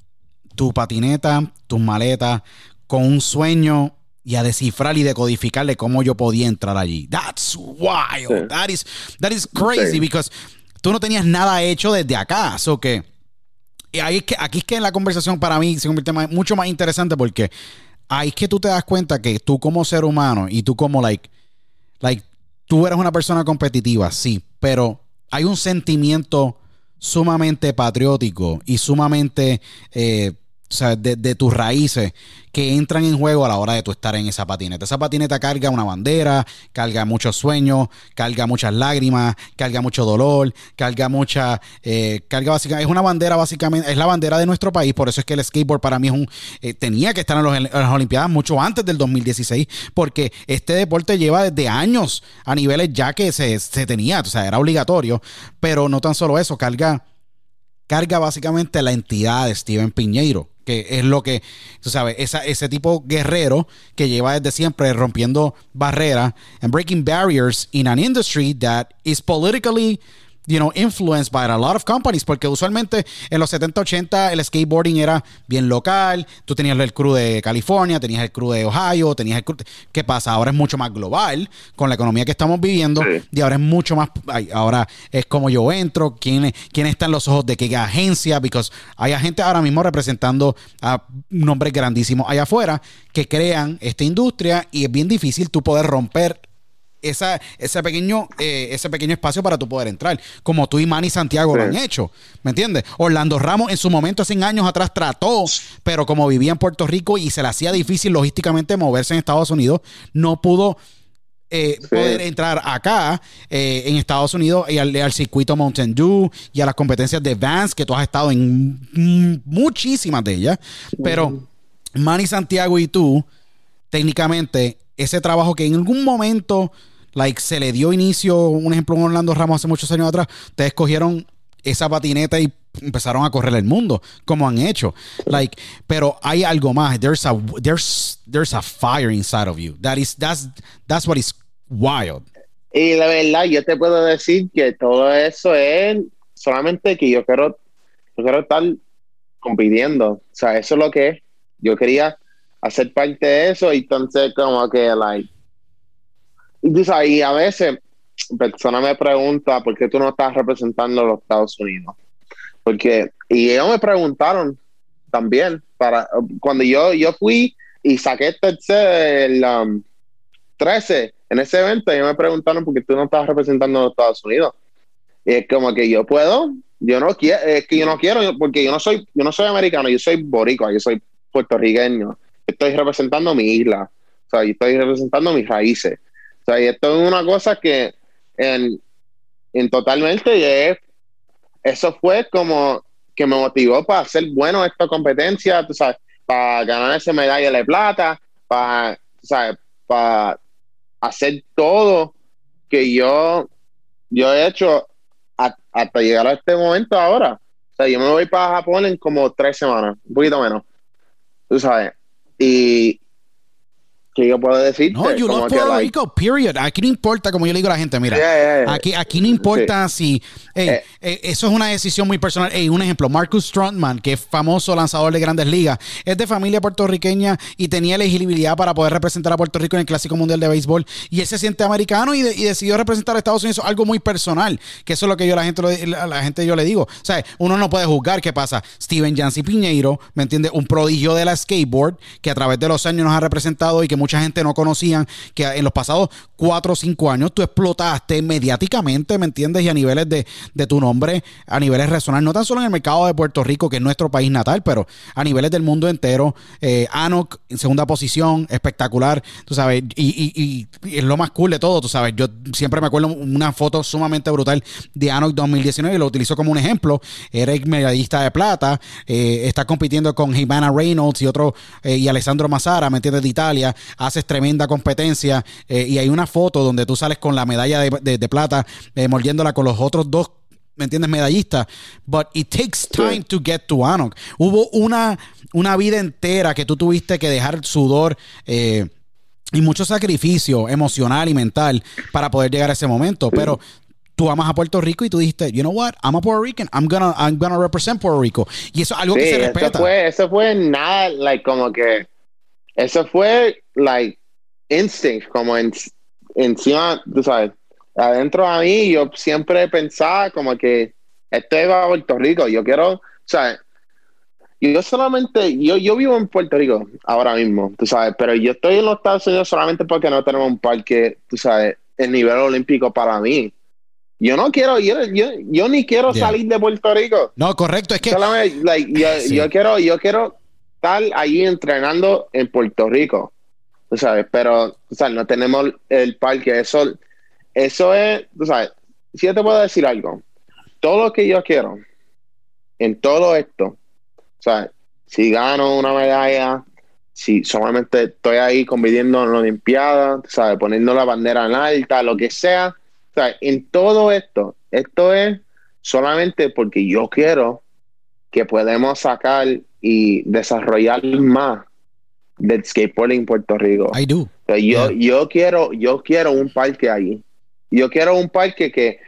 tu patineta, tus maletas, con un sueño y a descifrar y decodificarle cómo yo podía entrar allí. That's wild. That is that is crazy because tú no tenías nada hecho desde acá. So que y ahí es que aquí es que la conversación para mí se convierte mucho más interesante porque ahí es que tú te das cuenta que tú como ser humano y tú como like like tú eres una persona competitiva, sí, pero hay un sentimiento sumamente patriótico y sumamente eh, o sea, de, tus raíces que entran en juego a la hora de tú estar en esa patineta. Esa patineta carga una bandera, carga muchos sueños, carga muchas lágrimas, carga mucho dolor, carga mucha, eh, carga básicamente, es una bandera básicamente, es la bandera de nuestro país, por eso es que el skateboard para mí es un, eh, tenía que estar en, las Olimpiadas mucho antes del 2016, porque este deporte lleva desde años a niveles ya que se, se tenía, o sea, era obligatorio, pero no tan solo eso, carga carga básicamente la entidad de Steven Piñeiro, que es lo que, tú sabes, ese tipo guerrero que lleva desde siempre rompiendo barreras and breaking barriers in an industry that is politically you know, influenced by a lot of companies, porque usualmente en los 70, 80 el skateboarding era bien local, tú tenías el crew de California, tenías el crew de Ohio, tenías el crew... ¿Qué pasa? Ahora es mucho más global con la economía que estamos viviendo y ahora es mucho más... ahora es como yo entro, quién, quién está en los ojos de qué agencia, porque hay gente ahora mismo representando a nombres grandísimos allá afuera que crean esta industria y es bien difícil tú poder romper esa, ese, pequeño, eh, ese pequeño espacio para tú poder entrar, como tú y Manny Santiago lo han hecho, ¿me entiendes? Orlando Ramos en su momento, hace años atrás, trató, pero como vivía en Puerto Rico y se le hacía difícil logísticamente moverse en Estados Unidos, no pudo eh, poder entrar acá eh, en Estados Unidos y al, circuito Mountain Dew y a las competencias de Vans, que tú has estado en muchísimas de ellas, pero Manny Santiago y tú, técnicamente, ese trabajo que en algún momento like, se le dio inicio, un ejemplo en Orlando Ramos hace muchos años atrás, ustedes cogieron esa patineta y empezaron a correr el mundo, como han hecho. Like, pero hay algo más. There's a there's there's a fire inside of you. That is that's that's what is wild. Y la verdad, yo te puedo decir que todo eso es solamente que yo quiero, yo quiero estar compitiendo. O sea, eso es lo que es. Yo quería hacer parte de eso y entonces como que, like, y, a veces persona me pregunta por qué tú no estás representando a los Estados Unidos. Porque, y ellos me preguntaron también, para cuando yo, yo fui y saqué tercer, el 13 um, en ese evento, ellos me preguntaron por qué tú no estás representando a los Estados Unidos. Y es como que yo puedo, yo no quiero, es que yo no quiero, porque yo no soy, yo no soy americano, yo soy boricua, yo soy puertorriqueño. Estoy representando mi isla, o sea, yo estoy representando mis raíces y esto es una cosa que en, en totalmente eso fue como que me motivó para hacer bueno esta competencia, para ganar esa medalla de plata, para, para hacer todo que yo yo he hecho hasta llegar a este momento ahora. O sea, yo me voy para Japón en como tres semanas, un poquito menos. Tú sabes. Y, ¿Qué yo puedo decir? No, you love Puerto Rico, period. Aquí no importa, como yo le digo a la gente, mira, Aquí, aquí no importa si... Eh. Eh, eso es una decisión muy personal. Hey, un ejemplo, Marcus Strontman, que es famoso lanzador de grandes ligas, es de familia puertorriqueña y tenía elegibilidad para poder representar a Puerto Rico en el Clásico Mundial de Béisbol. Y él se siente americano y, decidió representar a Estados Unidos, algo muy personal, que eso es lo que yo a la gente, a la gente yo le digo. O sea, uno no puede juzgar qué pasa. Steven Jancy Piñeiro, ¿me entiendes? Un prodigio de la skateboard que a través de los años nos ha representado y que mucha gente no conocían, que en los pasados cuatro o cinco años tú explotaste mediáticamente, ¿me entiendes? Y a niveles de, tu nombre, a niveles resonantes, no tan solo en el mercado de Puerto Rico, que es nuestro país natal, pero a niveles del mundo entero. Eh, Anok en segunda posición, espectacular, tú sabes, y, es lo más cool de todo, tú sabes. Yo siempre me acuerdo una foto sumamente brutal de Anok 2019 y lo utilizo como un ejemplo. Eric medallista de plata, eh, está compitiendo con Jimena Reynolds y otro, eh, y Alessandro Mazzara, ¿me entiendes? De Italia, haces tremenda competencia eh, y hay una foto donde tú sales con la medalla de, plata, eh, mordiéndola con los otros dos ¿me entiendes? Medallista. But it takes time to get to Anok. Hubo una, una vida entera que tú tuviste que dejar sudor eh, y mucho sacrificio emocional y mental para poder llegar a ese momento. Pero tú amas a Puerto Rico y tú dijiste, you know what, I'm a Puerto Rican, I'm gonna, I'm gonna represent Puerto Rico. Y eso es algo que se respeta. Eso fue, eso fue nada, like, como que, eso fue, like, instinct, como en, encima, tú sabes, adentro de mí yo siempre pensaba como que este va a Puerto Rico, yo quiero, o sea, yo solamente, yo, yo vivo en Puerto Rico ahora mismo, tú sabes, pero yo estoy en los Estados Unidos solamente porque no tenemos un parque, tú sabes, el nivel olímpico para mí. Yo no quiero, yo, yo, ni quiero salir de Puerto Rico. No, correcto, es que... like, yo, *laughs* yo, quiero, yo quiero estar allí entrenando en Puerto Rico tú sabes, pero, no tenemos el parque, eso, eso es, sabes, si yo te puedo decir algo, todo lo que yo quiero en todo esto, si gano una medalla, si solamente estoy ahí compitiendo en la Olimpiada, ¿sabes? poniendo la bandera en alta, lo que sea, en todo esto, esto es solamente porque yo quiero que podamos sacar y desarrollar más del skateboarding en Puerto Rico. I do. yo, yo, quiero, yo quiero un parque ahí. Yo quiero un parque que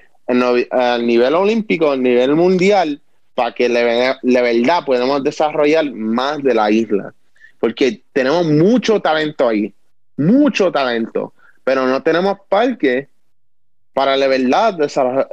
a nivel olímpico, a nivel mundial, para que de verdad podamos desarrollar más de la isla. Porque tenemos mucho talento ahí, mucho talento, pero no tenemos parque para la verdad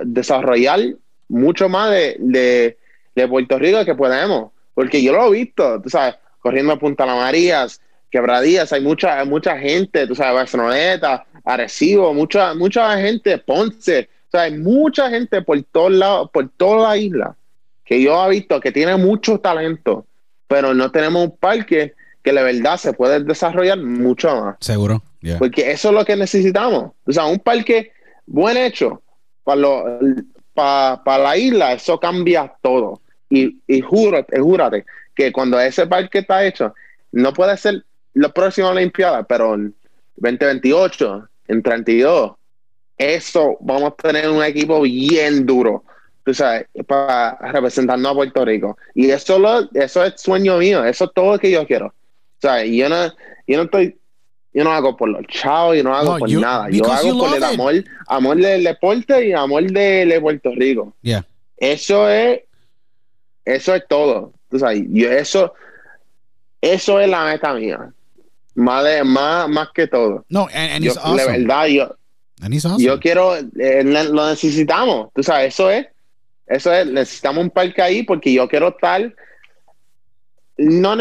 desarrollar mucho más de, de, de Puerto Rico que podemos. Porque yo lo he visto, tú sabes, corriendo a Punta La Marías, Quebradías, hay mucha, mucha gente, tú sabes, Barceloneta, Arecibo, mucha, mucha gente, Ponce, o sea, hay mucha gente por todos lados, por toda la isla, que yo he visto que tiene mucho talento, pero no tenemos un parque que de verdad se puede desarrollar mucho más. Seguro. Porque eso es lo que necesitamos. O sea, un parque buen hecho para, para, la isla, eso cambia todo. Y, y júrate, júrate que cuando ese parque está hecho, no puede ser la próxima Olimpiada, pero en 2028, en 32, eso vamos a tener un equipo bien duro, tú sabes, para representando a Puerto Rico. Y eso, lo, eso es sueño mío, eso es todo lo que yo quiero. O sea, yo no, yo no estoy, yo no hago por los chavos, yo no hago por nada. Yo hago por el amor, amor del deporte y amor de, Puerto Rico. Eso es, eso es todo. Tú sabes, yo eso, eso es la meta mía. Más, más, más que todo. No, and, yo, awesome. De verdad, yo, yo quiero, eh, lo necesitamos. Tú sabes, eso es, eso es, necesitamos un parque ahí porque yo quiero estar. No,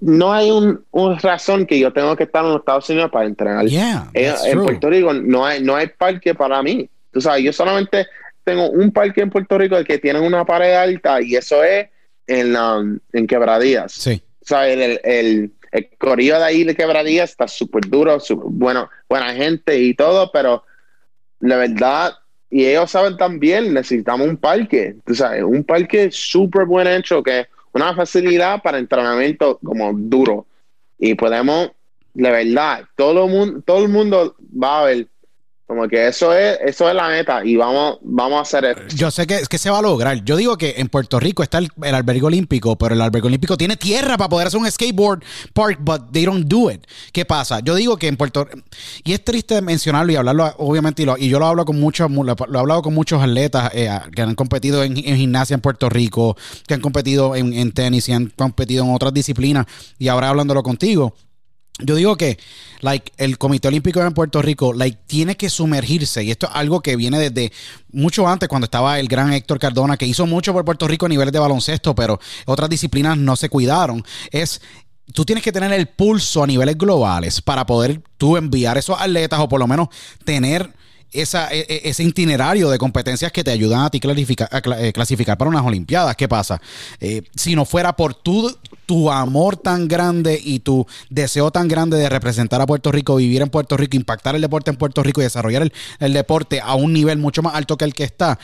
no hay un, razón que yo tengo que estar en los Estados Unidos para entrenar. en, Puerto Rico no hay, no hay parque para mí. Tú sabes, yo solamente tengo un parque en Puerto Rico que tiene una pared alta y eso es en, um, en Quebradías. Sí. O sea, el, el el corrido de ahí de quebradía está súper duro, bueno, buena gente y todo, pero la verdad, y ellos saben también, necesitamos un parque, tú sabes, un parque súper buen hecho, que una facilidad para entrenamiento como duro. Y podemos, la verdad, todo el mundo, todo el mundo va a ver Como que eso es, eso es la meta y vamos, vamos a hacer esto. Yo sé que, que se va a lograr. Yo digo que en Puerto Rico está el, el albergue olímpico, pero el albergue olímpico tiene tierra para poder hacer un skateboard park, but they don't do it. ¿Qué pasa? Yo digo que en Puerto y es triste mencionarlo y hablarlo, obviamente, y, yo lo hablo con muchos, lo, he hablado con muchos atletas eh, que han competido en, gimnasia en Puerto Rico, que han competido en, en tenis y han competido en otras disciplinas, y ahora hablándolo contigo yo digo que like, el Comité Olímpico en Puerto Rico like, tiene que sumergirse, y esto es algo que viene desde mucho antes, cuando estaba el gran Héctor Cardona, que hizo mucho por Puerto Rico a niveles de baloncesto, pero otras disciplinas no se cuidaron. Es tú tienes que tener el pulso a niveles globales para poder tú enviar esos atletas o por lo menos tener esa, e, e, ese itinerario de competencias que te ayudan a ti a eh, clasificar para unas Olimpiadas. ¿Qué pasa? Eh, si no fuera por tu, tu amor tan grande y tu deseo tan grande de representar a Puerto Rico, vivir en Puerto Rico, impactar el deporte en Puerto Rico y desarrollar el, el deporte a un nivel mucho más alto que el que está,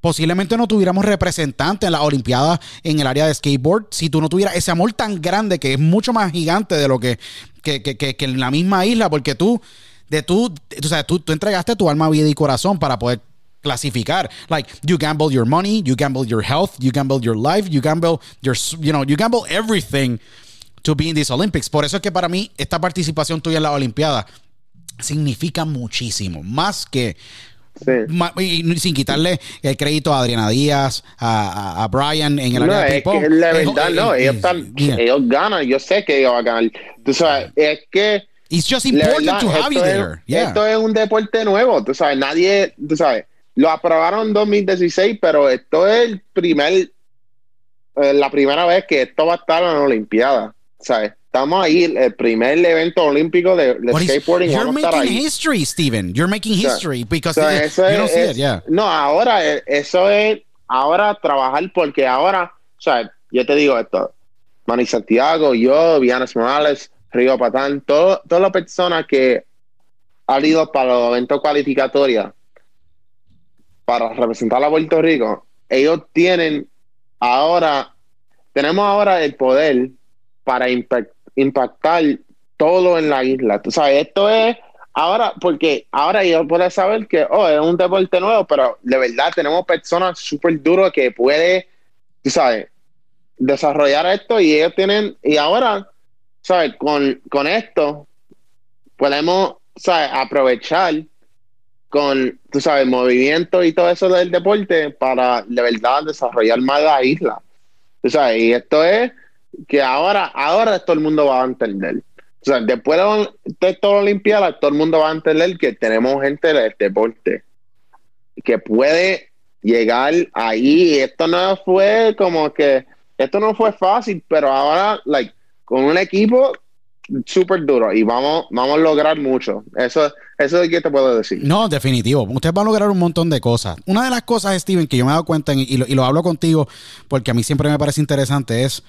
posiblemente no tuviéramos representantes en las Olimpiadas en el área de skateboard si tú no tuvieras ese amor tan grande que es mucho más gigante de lo que, que, que, que en la misma isla, porque tú de tú, tú sabes, tú, tú entregaste tu alma, vida y corazón para poder clasificar. Like you gamble your money, you gamble your health, you gamble your life, you gamble your, you know, you gamble everything to be in these Olympics. Por eso es que para mí esta participación tuya en la Olimpiada significa muchísimo, más que Sí. Y sin quitarle el crédito a Adriana Díaz, a, a, Brian en el área de es que la verdad, no, ellos, están, ellos ganan, yo sé que ellos van a ganar. Tú sabes, es que It's just important to have you there. Esto es un deporte nuevo, tú sabes, nadie, tú sabes, lo aprobaron en 2016, pero esto es el primer, eh, la primera vez que esto va a estar en la Olimpiada, ¿sabes? Estamos ahí, el primer evento olímpico de, de skateboarding. You're making history, Steven. You're making history because you don't see it, yeah. No, ahora eh, eso es ahora trabajar porque ahora, o sea, yo te digo esto, Manny Santiago, yo, Vianes Morales, Río Patán, todas las personas que han ido para los eventos cualificatorios para representar a Puerto Rico, ellos tienen ahora, tenemos ahora el poder para impactar todo en la isla. Tú sabes, esto es ahora, porque ahora ellos pueden saber que, oh, es un deporte nuevo, pero de verdad tenemos personas súper duras que puede, sabes, desarrollar esto y ellos tienen, y ahora ¿sabes? Con, con esto podemos, ¿sabes? Aprovechar con, tú sabes, movimiento y todo eso del deporte para de verdad desarrollar más la isla. Tú sabes, y esto es que ahora, ahora todo el mundo va a entender. O sea, después de toda la Olimpiada, todo el mundo va a entender que tenemos gente del deporte que puede llegar ahí. Esto no fue como que, esto no fue fácil, pero ahora, like, con un equipo súper duro y vamos, vamos a lograr mucho. Eso, eso es que te puedo decir. No, definitivo. Ustedes van a lograr un montón de cosas. Una de las cosas, Steven, que yo me he dado cuenta y lo, y lo hablo contigo porque a mí siempre me parece interesante es,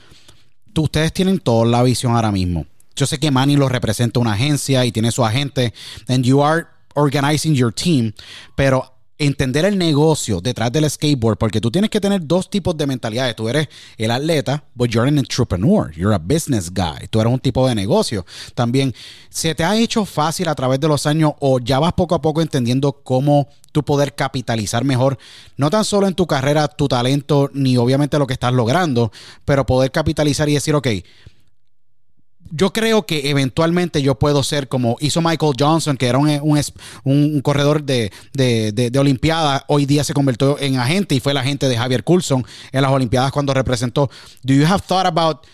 tú, ustedes tienen toda la visión ahora mismo. Yo sé que Manny lo representa una agencia y tiene su agente, and you are organizing your team, pero entender el negocio detrás del skateboard, porque tú tienes que tener dos tipos de mentalidades. Tú eres el atleta, but you're an entrepreneur, you're a business guy, tú eres un tipo de negocio. También, ¿se te ha hecho fácil a través de los años o ya vas poco a poco entendiendo cómo tú poder capitalizar mejor, no tan solo en tu carrera, tu talento, ni obviamente lo que estás logrando, pero poder capitalizar y decir, ok, yo creo que eventualmente yo puedo ser como hizo Michael Johnson, que era un, un, corredor de, de, de, Olimpiada, hoy día se convirtió en agente y fue el agente de Javier Coulson en las Olimpiadas cuando representó. Do you have thought about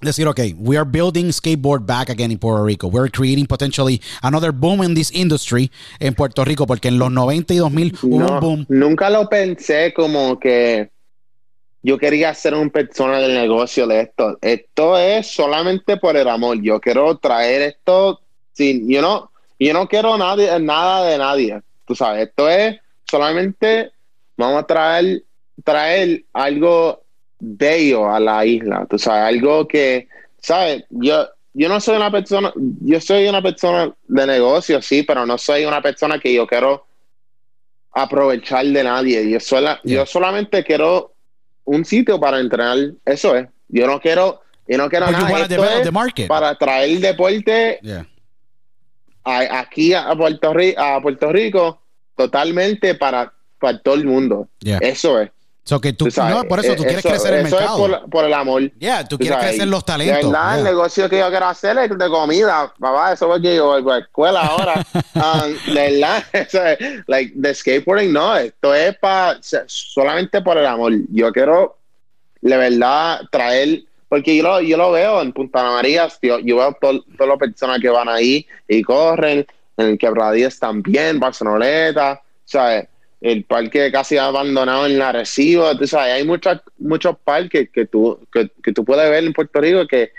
decir, okay, we are building skateboard back again in Puerto Rico. We're creating potentially another boom in this industry en Puerto Rico, porque en los 90 y 2000 hubo un boom. Nunca lo pensé como que yo quería ser un persona del negocio de esto. Esto es solamente por el amor. Yo quiero traer esto sin, yo no, yo no quiero nadie, nada de nadie. Tú sabes, esto es solamente vamos a traer, traer algo bello a la isla. Tú sabes, algo que, sabes, yo, yo no soy una persona, yo soy una persona de negocio, sí, pero no soy una persona que yo quiero aprovechar de nadie. Yo, sola, yo solamente quiero un sitio para entrenar. Eso es. Yo no quiero, yo no quiero nada. Esto es para traer deporte a- aquí a Puerto, a Puerto Rico totalmente para, para todo el mundo. Yeah. Eso es. So que tú, no, por eso tú Eh, quieres crecer el eso es mercado. por, por el amor. Yeah, tú Tú quieres sabes, crecer los De talentos. verdad, el yeah. negocio que yo quiero hacer es de comida, papá. Eso es que yo voy a la escuela ahora. *laughs* Um, de verdad, *laughs* eso es, like, de skateboarding, no. Esto es para solamente por el amor. Yo quiero, de verdad, traer. Porque yo lo, yo lo veo en Punta María, yo, yo veo to- todas las personas que van ahí y corren, en el Quebradías también, Barceloneta, ¿sabes? El parque casi abandonado en la Recibo, tú sabes, hay muchas, muchos parques que tú, que, que tú puedes ver en Puerto Rico que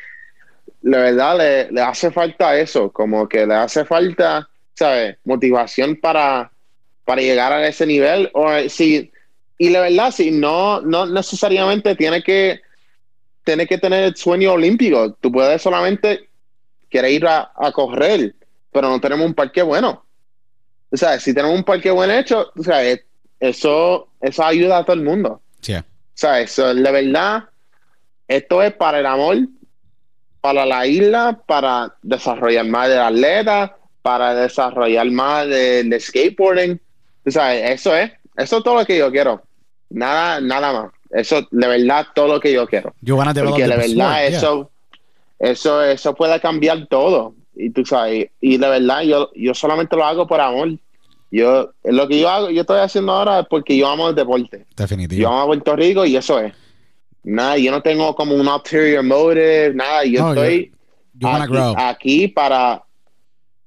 la verdad le, le hace falta eso, como que le hace falta, ¿sabes? Motivación para, para llegar a ese nivel. O eh, si, y la verdad, si no, no necesariamente tiene que, tiene que tener el sueño olímpico. Tú puedes solamente querer ir a, a correr, pero no tenemos un parque bueno. O sea, si tenemos un parque buen hecho, o sea, eso, eso ayuda a todo el mundo. Sí. O sea, eso, de verdad, esto es para el amor, para la isla, para desarrollar más del atleta, para desarrollar más de, de skateboarding. O sea, eso es, eso es todo lo que yo quiero. Nada, nada más. Eso, de verdad, todo lo que yo quiero. Porque de verdad, yeah. eso, eso, eso puede cambiar todo. Y tú sabes, y de verdad, yo, yo solamente lo hago por amor. Yo, lo que yo hago, yo estoy haciendo ahora es porque yo amo el deporte. Definitivo. Yo amo a Puerto Rico y eso es. Nada, yo no tengo como un ulterior motive, nada. Yo No, estoy aquí, aquí para,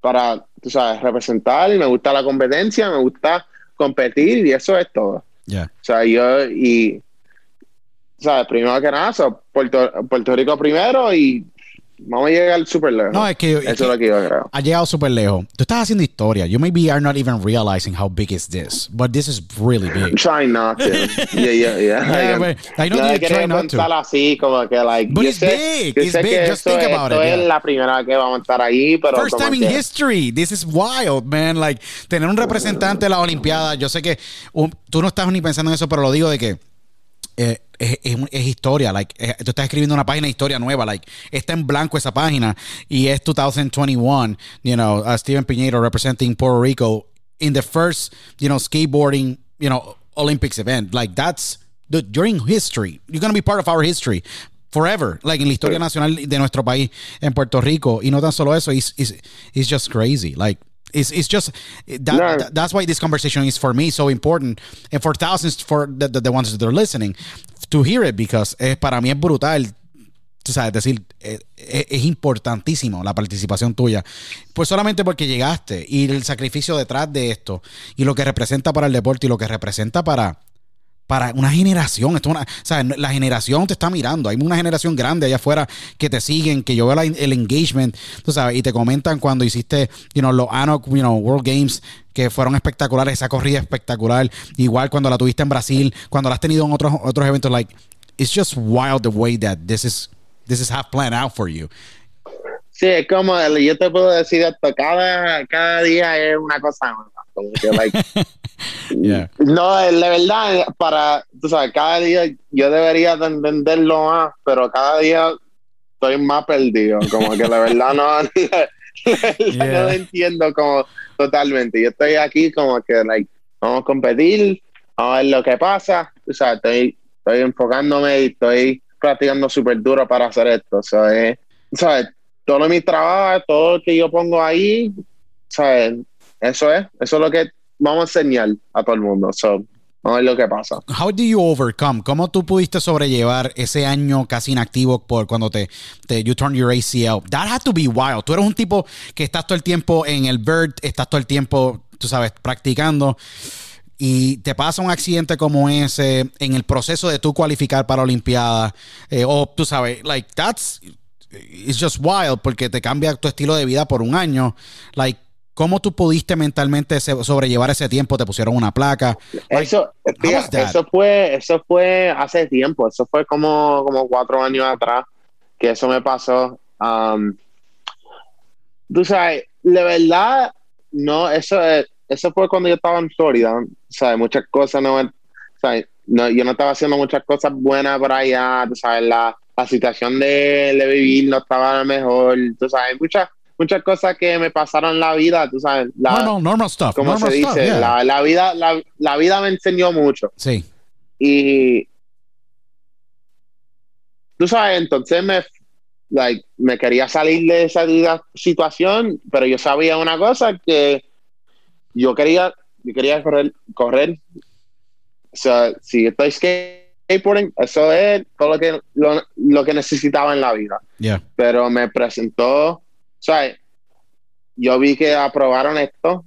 para, tú sabes, representar. Me gusta la competencia, me gusta competir y eso es todo. Yeah. O sea, yo y, ¿sabes? Primero que nada, so, Puerto, Puerto Rico primero y vamos a llegar súper lejos. No, es que, es eso es lo que yo creo. ha llegado súper lejos. Tú estás haciendo historia. You maybe are not even realizing how big is this, but this is really I'm big. trying not to. Yeah, yeah, yeah. *laughs* Yeah, but I know No querido trying not to. así, como que, like, But it's sé, big, it's big. Just esto, think es- about esto it, es yeah. la primera vez que vamos a estar ahí, pero First time in que- history. This is wild, man. Like, tener un representante de la Olimpiada. Yo sé que um, tú no estás ni pensando en eso, pero lo digo de que eh, es, es un- es historia. Like, eh, tú estás escribiendo una página de historia nueva. Like, está en blanco esa página y es 2021. You know, uh, Steven Piñero representing Puerto Rico in the first, you know, skateboarding, you know, Olympics event. Like, that's the, you're in history. You're going to be part of our history. Forever, like en la historia nacional de nuestro país en Puerto Rico. Y no tan solo eso, it's, it's, it's just crazy. Like, it's, it's just that, No. that's why this conversation is for me so important and for thousands for the, the, the ones that are listening to hear it because eh, para mí es brutal tú sabes, es decir, eh, eh, es importantísimo la participación tuya. Pues solamente porque llegaste y el sacrificio detrás de esto y lo que representa para el deporte y lo que representa para, para una generación. Esto es una, ¿sabes? La generación te está mirando. Hay una generación grande allá afuera que te siguen, que yo veo el engagement, tú sabes, y te comentan cuando hiciste, you know, los ANO, you know, World Games que fueron espectaculares, esa corrida espectacular. Igual cuando la tuviste en Brasil, cuando la has tenido en otros otros eventos, like, it's just wild the way that this is this is half planned out for you. Sí, es como, yo te puedo decir esto, cada, cada día es una cosa. Como que, like, *laughs* Yeah. No, la verdad, para, tú sabes, cada día yo debería de entenderlo más, pero cada día estoy más perdido. Como que la verdad no, *laughs* la no Yeah. lo entiendo como totalmente. Yo estoy aquí como que, like, vamos a competir, vamos a ver lo que pasa. O sea, estoy, estoy enfocándome y estoy practicando súper duro para hacer esto. O sea, es- ¿sabes? Todo mi trabajo, todo lo que yo pongo ahí, ¿sabes? Eso es, eso es lo que vamos a enseñar a todo el mundo. So, vamos a ver lo que pasa. How do you overcome? ¿Cómo tú pudiste sobrellevar ese año casi inactivo por cuando te, te you turn your ACL? That had to be wild. Tú eres un tipo que estás todo el tiempo en el bird, estás todo el tiempo, tú sabes, practicando y te pasa un accidente como ese en el proceso de tú cualificar para Olimpiada eh, o tú sabes, like that's it's just wild porque te cambia tu estilo de vida por un año. Like ¿Cómo tú pudiste mentalmente sobrellevar ese tiempo? ¿Te pusieron una placa? Eso, that? eso fue, eso fue hace tiempo, eso fue como, como cuatro años atrás que eso me pasó. Um, tú sabes, de verdad, no, eso, es- eso fue cuando yo estaba en Florida, sabes, muchas cosas no, sabes, no, yo no estaba haciendo muchas cosas buenas por allá, tú sabes, la, la situación de, de vivir no estaba la mejor, tú sabes, muchas, muchas cosas que me pasaron en la vida, tú sabes. La, normal, normal stuff. como normal se stuff, dice, yeah. la, la vida, la, la vida me enseñó mucho. Sí. Y tú sabes, entonces me, like, me quería salir de esa situación, pero yo sabía una cosa que yo quería, yo quería correr, correr. O sea, si estoy skateboarding, eso es todo lo que, lo, lo que necesitaba en la vida. Yeah. Pero me presentó, ¿sabes? Yo vi que aprobaron esto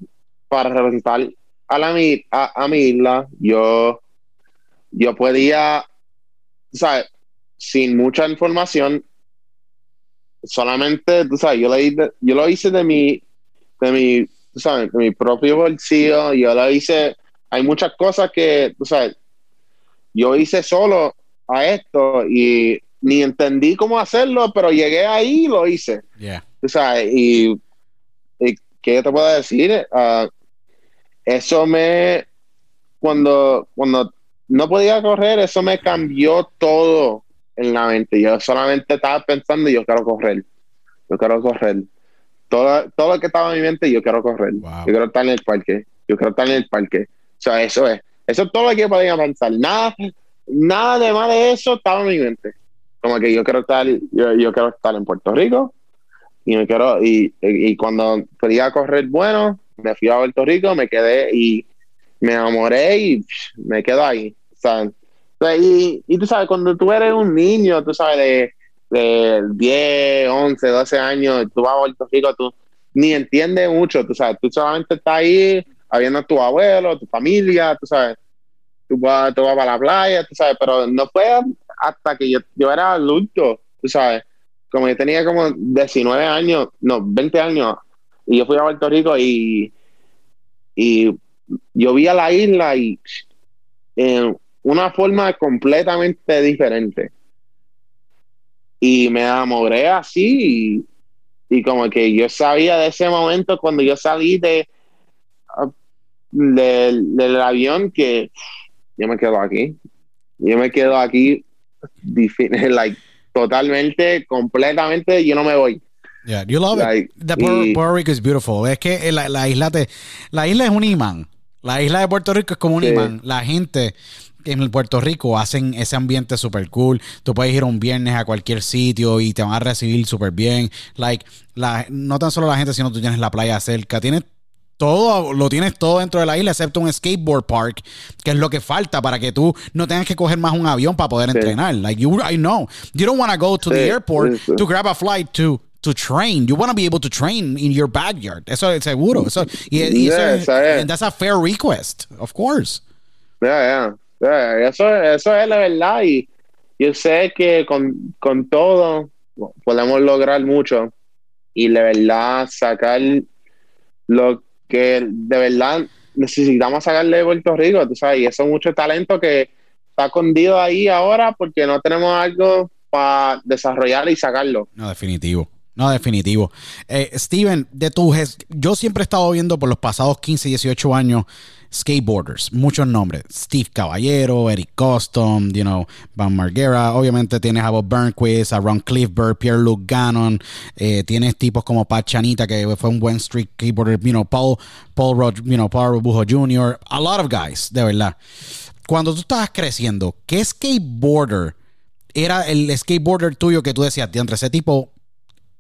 para representar a, la, a, a mi isla. Yo, yo podía, ¿sabes? Sin mucha información, solamente, tú sabes, yo hice, yo lo hice de mi, de mi, tú sabes, de mi propio bolsillo. Yo lo hice, hay muchas cosas que, tú sabes, yo hice solo a esto y ni entendí cómo hacerlo, pero llegué ahí y lo hice. Tú sabes, y, y ¿qué te puedo decir? Ah, eso me, cuando, cuando no podía correr, eso me cambió todo en la mente. Yo solamente estaba pensando, yo quiero correr, yo quiero correr. Todo, todo lo que estaba en mi mente, yo quiero correr. Wow. Yo quiero estar en el parque, yo quiero estar en el parque. O sea, eso es. Eso es todo lo que yo podía pensar. Nada, nada de más de eso estaba en mi mente. Como que yo quiero estar, yo, yo quiero estar en Puerto Rico y me quiero, y, cuando quería correr bueno, me fui a Puerto Rico, me quedé y me enamoré y me quedo ahí. Y tú sabes, cuando tú eres un niño, tú sabes, de, de 10, 11, 12 años, tú vas a Puerto Rico, tú ni entiendes mucho, tú sabes, tú solamente estás ahí habiendo a tu abuelo, tu familia, tú sabes, tú vas, tú vas para la playa, tú sabes, pero no fue hasta que yo, yo era adulto, tú sabes, como yo tenía como 19 años, no, 20 años, y yo fui a Puerto Rico y, y yo vi a la isla y en una forma completamente diferente. Y me enamoré así y, como que yo sabía de ese momento cuando yo salí de, del- del avión que yo me quedo aquí. Yo me quedo aquí *laughs* like, totalmente, completamente, yo no me voy. Yeah, you love Like, it. The Puerto, y- Puerto Rico is beautiful. Es que la, la isla te, la isla es un imán. La isla de Puerto Rico es como un Sí. imán. La gente en Puerto Rico hacen ese ambiente super cool. Tú puedes ir un viernes a cualquier sitio y te van a recibir súper bien. Like, la, no tan solo la gente, sino tú tienes la playa cerca. Tienes todo, lo tienes todo dentro de la isla, excepto un skateboard park, que es lo que falta para que tú no tengas que coger más un avión para poder Sí. entrenar. Like you, I know, you don't want to go to the airport sí, to grab a flight to to train. You want to be able to train in your backyard. Eso es seguro. Eso, y, y eso Yeah, es- and that's a fair request, of course. Ya, ya. Ya, Eso, eso es la verdad y yo sé que con, con todo podemos lograr mucho y de verdad sacar lo que de verdad necesitamos sacarle de Puerto Rico, tú sabes, y eso es mucho talento que está escondido ahí ahora porque no tenemos algo para desarrollar y sacarlo. No, definitivo. No, definitivo. Eh, Steven, de tu yo siempre he estado viendo por los pasados 15, 18 años skateboarders, muchos nombres. Steve Caballero, Eric Custom, you know, Van Margera. Obviamente tienes a Bob Burnquist, a Ron Clifford, Pierre-Luc Gannon. Eh, tienes tipos como Pat Chanita, que fue un buen street skateboarder. You know, Paul, Paul, Rod, you know, Paul Robujo Jr. A lot of guys, de verdad. Cuando tú estabas creciendo, ¿qué skateboarder era el skateboarder tuyo que tú decías, entre ese tipo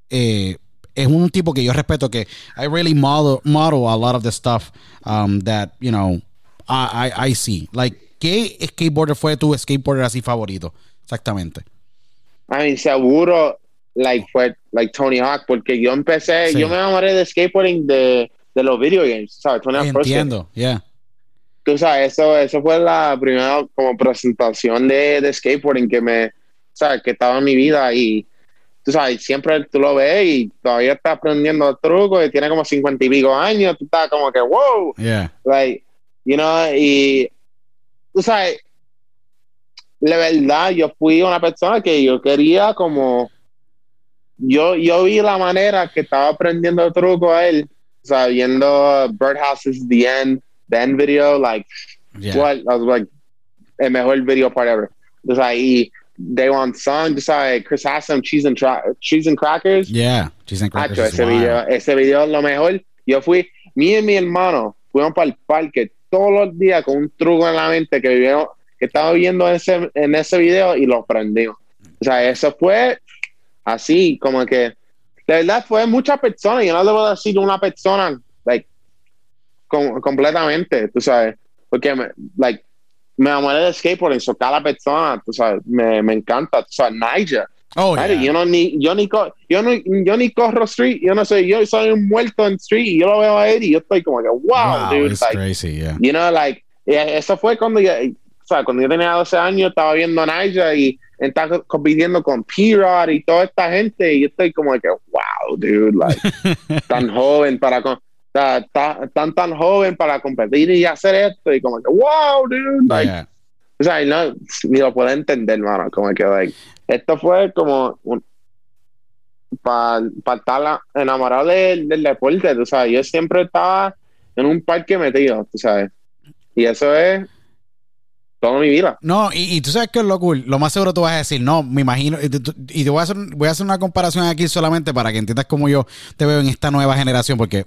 eh, es un tipo que yo respeto que I really model, model a lot of the stuff um, that, you know, I, I, I see. Like, ¿qué skateboarder fue tu skateboarder así favorito? Exactamente. A mí seguro, like, fue like Tony Hawk, porque yo empecé, Sí. yo me enamoré de skateboarding de, de los video games, ¿sabes? Tony Hawk. Entiendo, yeah. tú sabes, eso, eso fue la primera como presentación de, de skateboarding que me, sabes, que estaba en mi vida y tú sabes, siempre tú lo ves y todavía está aprendiendo trucos y tiene como cincuenta y pico años, tú estás como que, wow, Yeah. like, you know, y tú sabes, la verdad, yo fui una persona que yo quería como, yo, yo vi la manera que estaba aprendiendo truco a él, o sea, viendo Birdhouse's The End, The End video, like, Yeah. what, I was like, el mejor video part ever. Entonces ahí, Day One Sun, tú sabes, Chris Hassan, Cheese and, Cheese and Crackers. Yeah, Cheese and Crackers. Hacho, ese, video, ese video es lo mejor. Yo fui, mi y mi hermano, fuimos para el parque todos los días con un truco en la mente que vivimos, que estaba viendo en ese, en ese video y lo prendimos. O sea, eso fue así, como que, de verdad fue muchas personas, yo no debo decir una persona, like, completamente, tú sabes, porque, like, me enamoré de skateboarding, so cada persona, tú sabes, me, me encanta, tú sabes, Nigel. Oh, yeah. yo, no, ni, yo, ni, yo, no, yo ni corro street, yo no sé, yo soy un muerto en street y yo lo veo a él y yo estoy como que, wow, wow dude. It's like, crazy, yeah. You know, like, eso fue cuando yo, o sea, cuando yo tenía 12 años, estaba viendo a Nigel y estaba compitiendo con P-Rod y toda esta gente y yo estoy como que, wow, dude, like, *laughs* tan joven para... Con, tan, tan, tan joven para competir y hacer esto y como que, wow, dude, like, Yeah. o sea, no, ni lo puedo entender, hermano, como que, like, esto fue como para estar enamorado del, del deporte, tú sabes, yo siempre estaba en un parque metido, tú sabes, y eso es toda mi vida. No, y, tú sabes que es lo cool. Lo más seguro tú vas a decir, no, me imagino. Y, te voy a, hacer, voy a hacer una comparación aquí solamente para que entiendas cómo yo te veo en esta nueva generación. Porque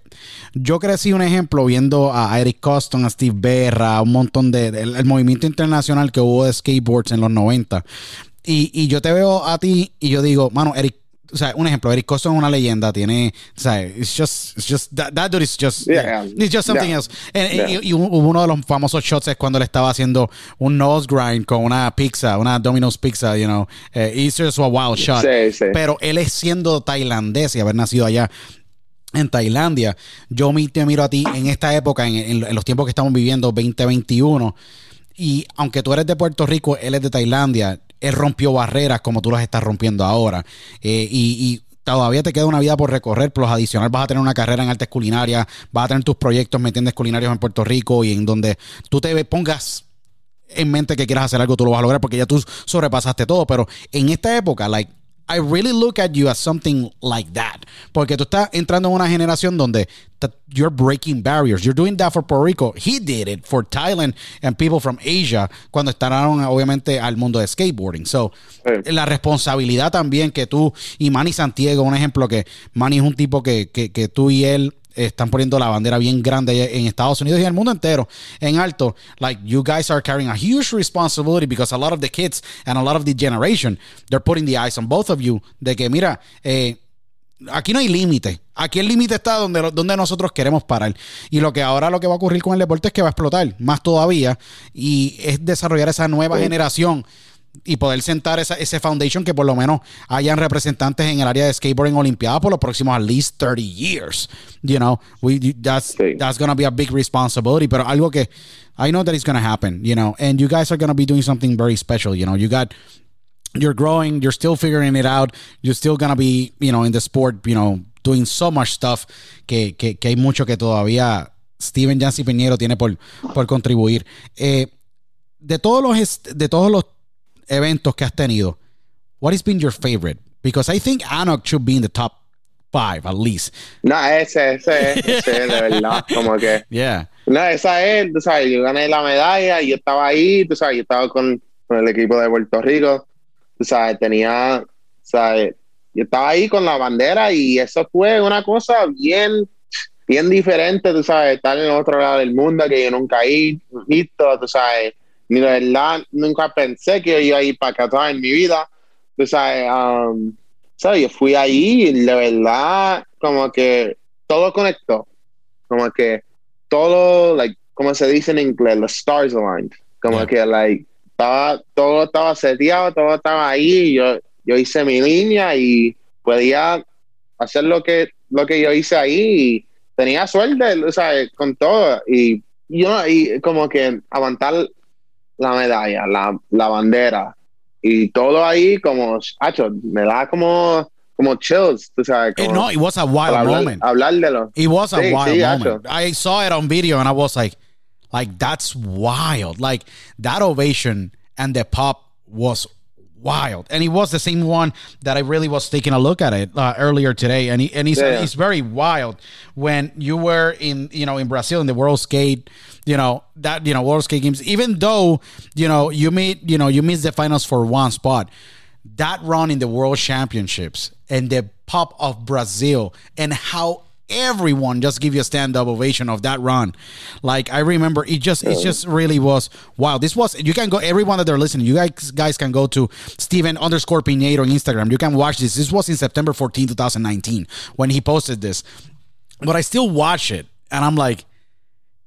yo crecí un ejemplo viendo a Eric Coston, a Steve Berra, un montón de. del- el movimiento internacional que hubo de skateboards en los 90. Y, y yo te veo a ti y yo digo, mano, Eric. O sea, un ejemplo, Eric Coston es una leyenda, tiene, o sea, it's just, it's just, that, that dude is just, Yeah. it's just something Yeah. else. And- Yeah. y, y hubo uno de los famosos shots es cuando le estaba haciendo un nose grind con una pizza, una Domino's pizza, you know. Eh, it's just a wild shot. Sí, sí. Pero él es siendo tailandés y haber nacido allá en Tailandia. Yo te miro a ti en esta época, en, en- en los tiempos que estamos viviendo, 2021. Y aunque tú eres de Puerto Rico, él es de Tailandia. Él rompió barreras como tú las estás rompiendo ahora. Eh, y, todavía te queda una vida por recorrer. Plus, adicional, vas a tener una carrera en artes culinarias. Vas a tener tus proyectos, ¿me entiendes? Culinarios en Puerto Rico y en donde tú te pongas en mente que quieras hacer algo, tú lo vas a lograr porque ya tú sobrepasaste todo. Pero en esta época, like, I really look at you as something like that. Porque tú estás entrando en una generación donde you're breaking barriers. You're doing that for Puerto Rico. He did it for Thailand and people from Asia cuando entraron obviamente al mundo de skateboarding. So, Sí. la responsabilidad también que tú y Manny Santiago, un ejemplo que Manny es un tipo que, que, que tú y él están poniendo la bandera bien grande en Estados Unidos y en el mundo entero en alto. Like you guys are carrying a huge responsibility because a lot of the kids and a lot of the generation they're putting the eyes on both of you de que mira eh, aquí no hay límite. Aquí el límite está donde, donde nosotros queremos parar. Y lo que ahora lo que va a ocurrir con el deporte es que va a explotar más todavía y es desarrollar esa nueva generación y poder sentar esa, ese foundation que por lo menos hayan representantes en el área de skateboarding olimpiada por los próximos at least 30 years. You know, we, that's, Sí. that's going to be a big responsibility, pero algo que I know that it's going to happen, you know, and you guys are going to be doing something very special, you know, you got you're growing, you're still figuring it out, you're still gonna be, you know, in the sport, you know, doing so much stuff que, que, que hay mucho que todavía Steven Jancy Peñero tiene por, por contribuir. Eh, de todos los de todos los eventos que has tenido, what has been your favorite? Because I think Anok should be in the top five at least. No, ese, ese, ese, de verdad, como que, Yeah. no, esa es, tú sabes, yo gané la medalla y yo estaba ahí, tú sabes, yo estaba con, con el equipo de Puerto Rico, tú sabes, tenía, sabes, yo estaba ahí con la bandera y eso fue una cosa bien, bien diferente, tú sabes, estar en otro lado del mundo que yo nunca he visto, tú sabes, ni de verdad, nunca pensé que yo iba a ir para Qatar en mi vida, tú sabes, um, ¿sabes? Yo fui ahí y de verdad, como que todo conectó. Como que todo, like, como se dice en inglés, los stars aligned. Como Yeah. que, like, estaba, todo estaba seteado, todo estaba ahí. Yo, yo hice mi línea y podía hacer lo que, lo que yo hice ahí. Y tenía suerte, o sea, con todo. Y yo, y como que aguantar la medalla, la, la bandera, y todo ahí como, hacho, me da como, como chills, tú sabes, Eh, no, it was a wild hablar, moment. hablar de lo. It was a Sí, wild sí, moment. I saw it on video and I was like, like that's wild. Like that ovation and the pop was wild. And it was the same one that I really was taking a look at it uh, earlier today. And he, and he's, Yeah. it's very wild when you were in, you know, in Brazil in the World Skate, you know, that, you know, World Skate Games, even though, you know, you meet, you know, you missed the finals for one spot, that run in the World Championships and the pop of Brazil and how everyone just give you a stand up ovation of that run. Like I remember it just it just really was wow. This was you can go everyone that they're listening, you guys guys can go to Steven underscore Pinedo on Instagram. You can watch this. This was in September 14, 2019 when he posted this. But I still watch it and I'm like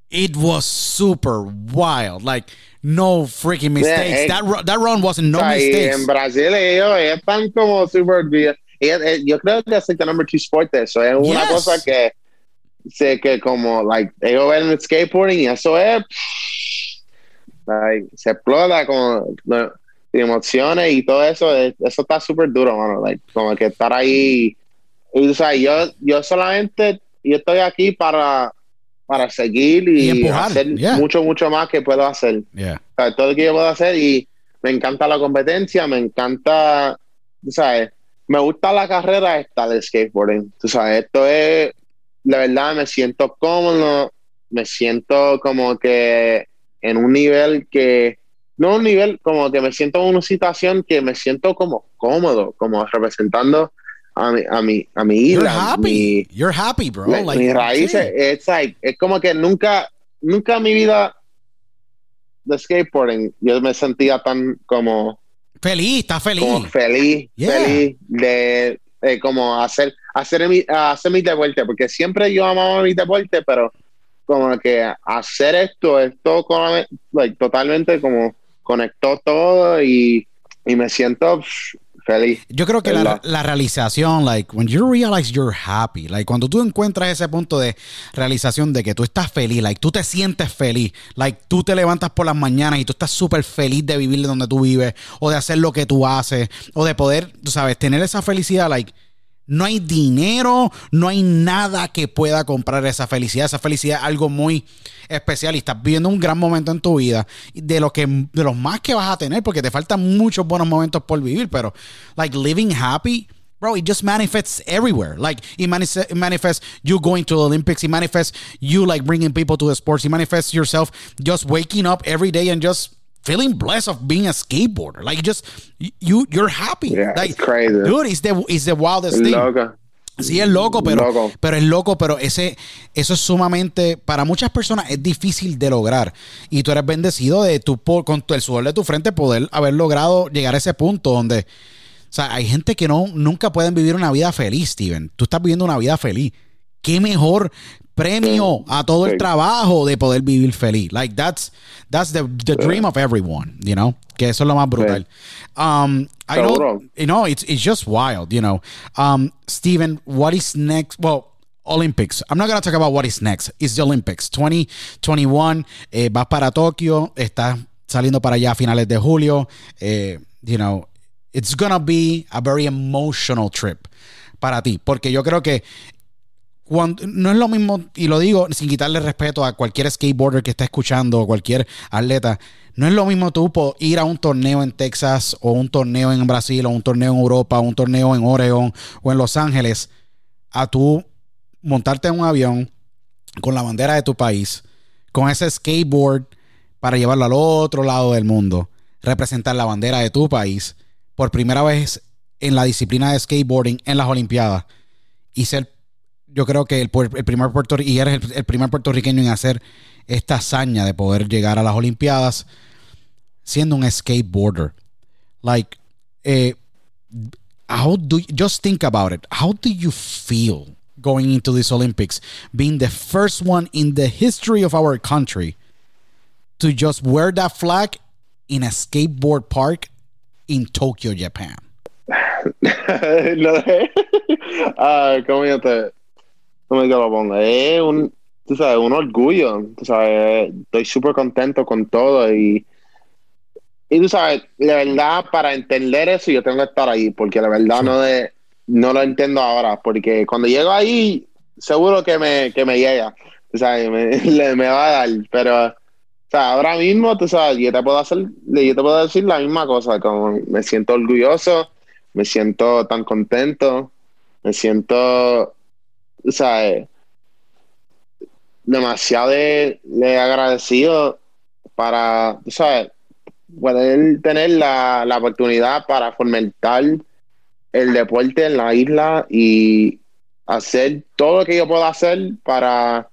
it was super wild. Like no freaking mistakes. eh, that ru- that run wasn't no O sea, y mistakes. en Brasil ellos están como super bien. Eh, Yo creo que es el number two sport de eso. Es una Yes. cosa que sé que como like ellos ven el skateboarding y eso es like, se explota con no, emociones y todo eso. eh, Eso está súper duro, mano. Like, como que estar ahí. Y, o sea, yo, yo solamente yo estoy aquí para para seguir y, Y hacer yeah. mucho, mucho más que puedo hacer. Yeah. O sea, todo lo que yo puedo hacer y me encanta la competencia, me encanta, sabes, me gusta la carrera esta del skateboarding. Tú sabes, esto es, la verdad, me siento cómodo, me siento como que en un nivel que, no un nivel, como que me siento en una situación que me siento como cómodo, como representando a mi, a mi, a mi You're isla, happy. You're happy, bro. like, mis raíces. It's like, es como que nunca, nunca en mi vida de skateboarding yo me sentía tan como, Feliz, está feliz. como feliz, Yeah. feliz de, de como hacer, hacer mi, hacer mi deporte, porque siempre yo amaba mi deporte, pero como que hacer esto, esto con- like, totalmente como conectó todo y, y me siento pff, feliz. Yo creo que la, realización, like, when you realize you're happy, like, cuando tú encuentras ese punto de realización de que tú estás feliz, like, tú te sientes feliz, like, tú te levantas por las mañanas y tú estás súper feliz de vivir de donde tú vives, o de hacer lo que tú haces, o de poder, tú sabes, tener esa felicidad, like, no hay dinero, no hay nada que pueda comprar esa felicidad. Esa felicidad es algo muy especial y estás viviendo un gran momento en tu vida de lo que de los más que vas a tener porque te faltan muchos buenos momentos por vivir, pero like living happy Bro, it just manifests everywhere. Like it, it manifests you going to the Olympics. It manifests you like bringing people to the sports. It manifests yourself just waking up every day and just feeling blessed of being a skateboarder. Like just you, you're happy. Yeah, like it's crazy. dude, it's the it's the wildest thing. Loco. Sí, es loco, pero, Loco. pero es loco, pero ese, eso es sumamente, para muchas personas es difícil de lograr. Y tú eres bendecido de tu, por, con tu- el sudor de tu frente poder haber logrado llegar a ese punto donde, o sea, hay gente que no, nunca pueden vivir una vida feliz, Steven. Tú estás viviendo una vida feliz. ¿Qué mejor premio a todo el trabajo de poder vivir feliz? Like, that's, that's the, the dream of everyone, you know? Que eso es lo más brutal. Um, I know, you know, it's it's just wild, you know. Um, Steven, what is next? Well, Olympics. I'm not gonna talk about what is next. It's the Olympics 2021. Eh, vas para Tokio. Estás saliendo para allá a finales de julio. Eh, you know, it's gonna be a very emotional trip para ti, porque yo creo que no es lo mismo, y lo digo sin quitarle respeto a cualquier skateboarder que esté escuchando o cualquier atleta, no es lo mismo tú ir a un torneo en Texas o un torneo en Brasil o un torneo en Europa o un torneo en Oregon o en Los Ángeles a tú montarte en un avión con la bandera de tu país, con ese skateboard para llevarlo al otro lado del mundo, representar la bandera de tu país por primera vez en la disciplina de skateboarding en las Olimpiadas y ser yo creo que el, el primer puerto y eres el, primer puertorriqueño en hacer esta hazaña de poder llegar a las Olimpiadas siendo un skateboarder. Like, eh, how do you, just think about it? How do you feel going into these Olympics, being the first one in the history of our country to just wear that flag in a skateboard park in Tokyo, Japan? *laughs* no, *laughs* ah, ¿Cómo yo te, cómo yo lo pongo? Es un, tú sabes, un orgullo. Tú sabes, estoy súper contento con todo y, y tú sabes, de verdad, para entender eso yo tengo que estar ahí, porque la verdad no, de, no lo entiendo ahora, porque cuando llego ahí, seguro que me, que me llega. Tú sabes, me, *laughs* le- me va a dar, pero sea, ahora mismo, tú sabes, yo te puedo hacer, yo te puedo decir la misma cosa, como me siento orgulloso, me siento tan contento, me siento, o sea, demasiado agradecido para, tú sabes, poder tener la, la oportunidad para fomentar el deporte en la isla y hacer todo lo que yo puedo hacer para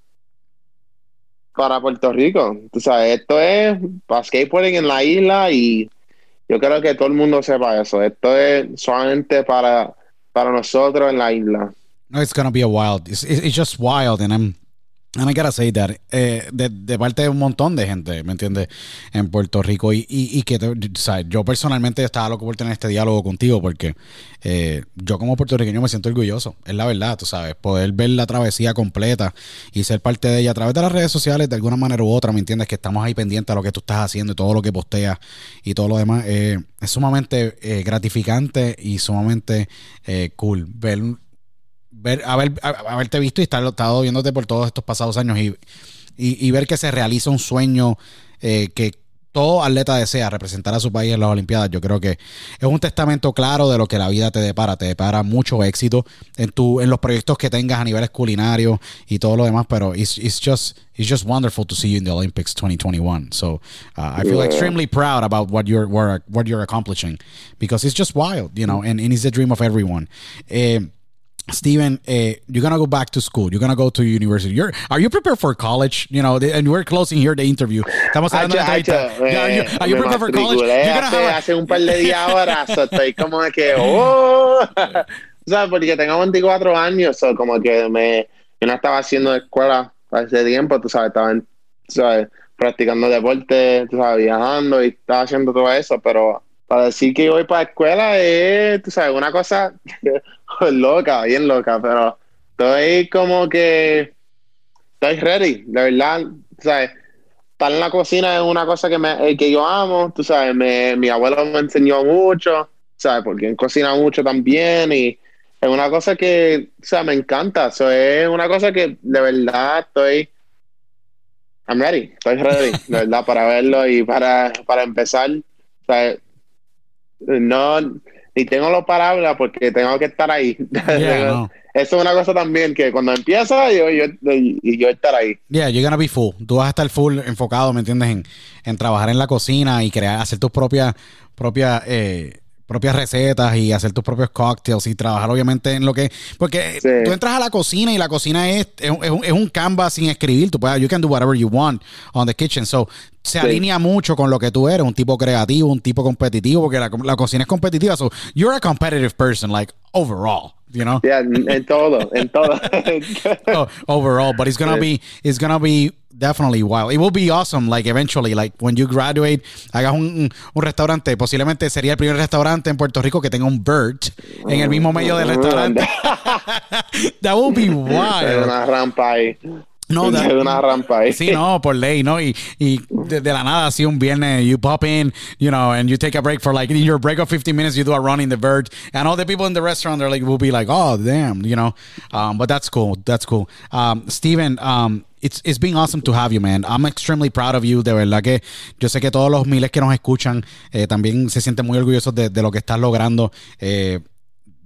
para Puerto Rico. O sea, esto es para skateboarding en la isla y yo creo que todo el mundo sepa eso. Esto es solamente para, para nosotros en la isla. No, it's gonna be a wild. It's, just wild, and I'm And I gotta say that, eh, de, parte de un montón de gente, ¿me entiendes? En Puerto Rico. Y, y, que, o sea, yo personalmente estaba loco por tener este diálogo contigo porque eh, yo como puertorriqueño me siento orgulloso. Es la verdad, tú sabes. Poder ver la travesía completa y ser parte de ella a través de las redes sociales de alguna manera u otra, ¿me entiendes? Que estamos ahí pendientes a lo que tú estás haciendo y todo lo que posteas y todo lo demás. Eh, es sumamente gratificante y sumamente cool ver ver, haber, haberte visto y estar estado viéndote por todos estos pasados años y, y, ver que se realiza un sueño eh, que todo atleta desea representar a su país en las Olimpiadas. Yo creo que es un testamento claro de lo que la vida te depara. Te depara mucho éxito en tu, en los proyectos que tengas a niveles culinarios y todo lo demás. Pero it's, it's just it's just wonderful to see you in the Olympics 2021. So uh, I feel extremely proud about what you're what you're accomplishing because it's just wild, you know, and, and it's the dream of everyone. Eh, Steven, uh, you're gonna go back to school. You're gonna go to university. You're are you prepared for college? You know, and we're closing here the intervio. Estamos hablando de entrevista. Are you, are you prepared for college? You're gonna hace, have hace un par de *laughs* días ahora, so estoy como que oh, *laughs* o sea, porque tengo 24 años, so como que me yo no estaba haciendo escuela ese tiempo, tú sabes, estaba, sabes, practicando deporte, tú sabes, viajando y estaba haciendo todo eso, pero para decir que voy para la escuela es, tú sabes, una cosa *laughs* loca, bien loca, pero estoy como que estoy ready, de verdad, sabes. Estar en la cocina es una cosa que, me, que yo amo, tú sabes, me, mi abuelo me enseñó mucho, sabes, porque él cocina mucho también y es una cosa que, o sea, me encanta, eso es una cosa que de verdad estoy, I'm ready, estoy ready, de verdad, para verlo y para, para empezar, sabes, no, ni tengo los palabras porque tengo que estar ahí. *laughs* Eso es una cosa también que cuando empieza yo, yo, yo estar ahí. Yeah, you're gonna be full. Tú vas a estar full enfocado, ¿me entiendes? En, en trabajar en la cocina y crear, hacer tus propias, propias, eh, propias recetas y hacer tus propios cocktails y trabajar obviamente en lo que... Porque tú entras a la cocina y la cocina es, es, un, es, un, canvas sin escribir. Tú puedes, you can do whatever you want on the kitchen. So, se alinea mucho con lo que tú eres, un tipo creativo, un tipo competitivo, porque la, la cocina es competitiva. So, you're a competitive person, like, overall. You know? Yeah, en todo, en todo. *laughs* oh, overall, but it's gonna be, it's gonna be definitely wild. It will be awesome, like eventually, like when you graduate, hagas un, un, restaurante. Posiblemente sería el primer restaurante en Puerto Rico que tenga un bird en el mismo medio del restaurante. *laughs* That will be *laughs* wild. Una rampa ahí. No, de una rampa ahí. Sí, no, por ley, ¿no? Y, y de, de, la nada, así un viernes, you pop in, you know, and you take a break for like, in your break of 15 minutes, you do a run in the bird. And all the people in the restaurant, they're like, will be like, oh, damn, you know. Um, but that's cool. That's cool. Um, Steven, um, it's, it's been awesome to have you, man. I'm extremely proud of you. De verdad que yo sé que todos los miles que nos escuchan eh, también se sienten muy orgullosos de, de lo que estás logrando. Eh,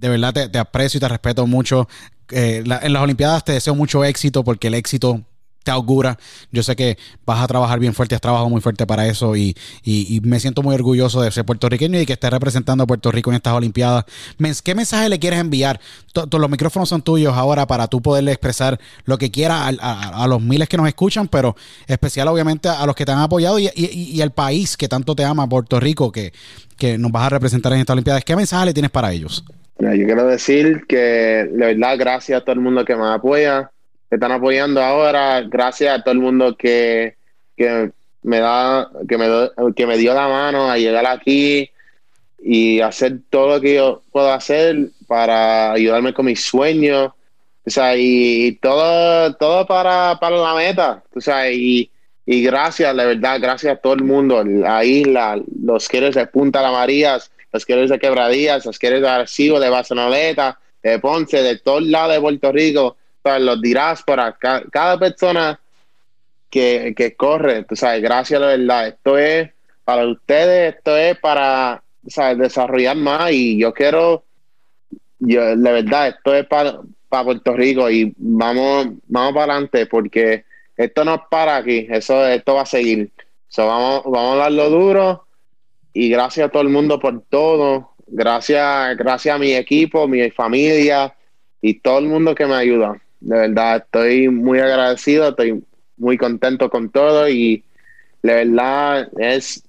de verdad te, aprecio y te respeto mucho. Eh, en las Olimpiadas te deseo mucho éxito porque el éxito te augura. Yo sé que vas a trabajar bien fuerte, has trabajado muy fuerte para eso y, y, y me siento muy orgulloso de ser puertorriqueño y que estés representando a Puerto Rico en estas Olimpiadas. ¿Qué mensaje le quieres enviar? Todos los micrófonos son tuyos ahora para tú poderle expresar lo que quieras a, los miles que nos escuchan, pero especial obviamente a los que te han apoyado y, y, y al país que tanto te ama, Puerto Rico, que, que nos vas a representar en estas Olimpiadas. ¿Qué mensaje le tienes para ellos? Yo quiero decir que de verdad gracias a todo el mundo que me apoya están apoyando ahora. Gracias a todo el mundo que, que me da, que me, que me dio la mano a llegar aquí y hacer todo lo que yo puedo hacer para ayudarme con mis sueños. O sea, y, todo, todo para, para la meta. O sea, y, y gracias, de verdad, gracias a todo el mundo, la isla, los quieres de Punta La Marías, los quieres de Quebradías, los quieres de Arcibo, de Basanoleta, de Ponce, de todos lados de Puerto Rico los dirás para cada, persona que, que corre, tú sabes, gracias la verdad. Esto es para ustedes, esto es para ¿sabes? desarrollar más y yo quiero, yo, la verdad, esto es para, para Puerto Rico y vamos, vamos para adelante porque esto no es para aquí, eso, esto va a seguir. So, vamos, vamos a darlo duro y gracias a todo el mundo por todo. Gracias, gracias a mi equipo, mi familia y todo el mundo que me ayuda. De verdad, estoy muy agradecido, estoy muy contento con todo y de verdad es,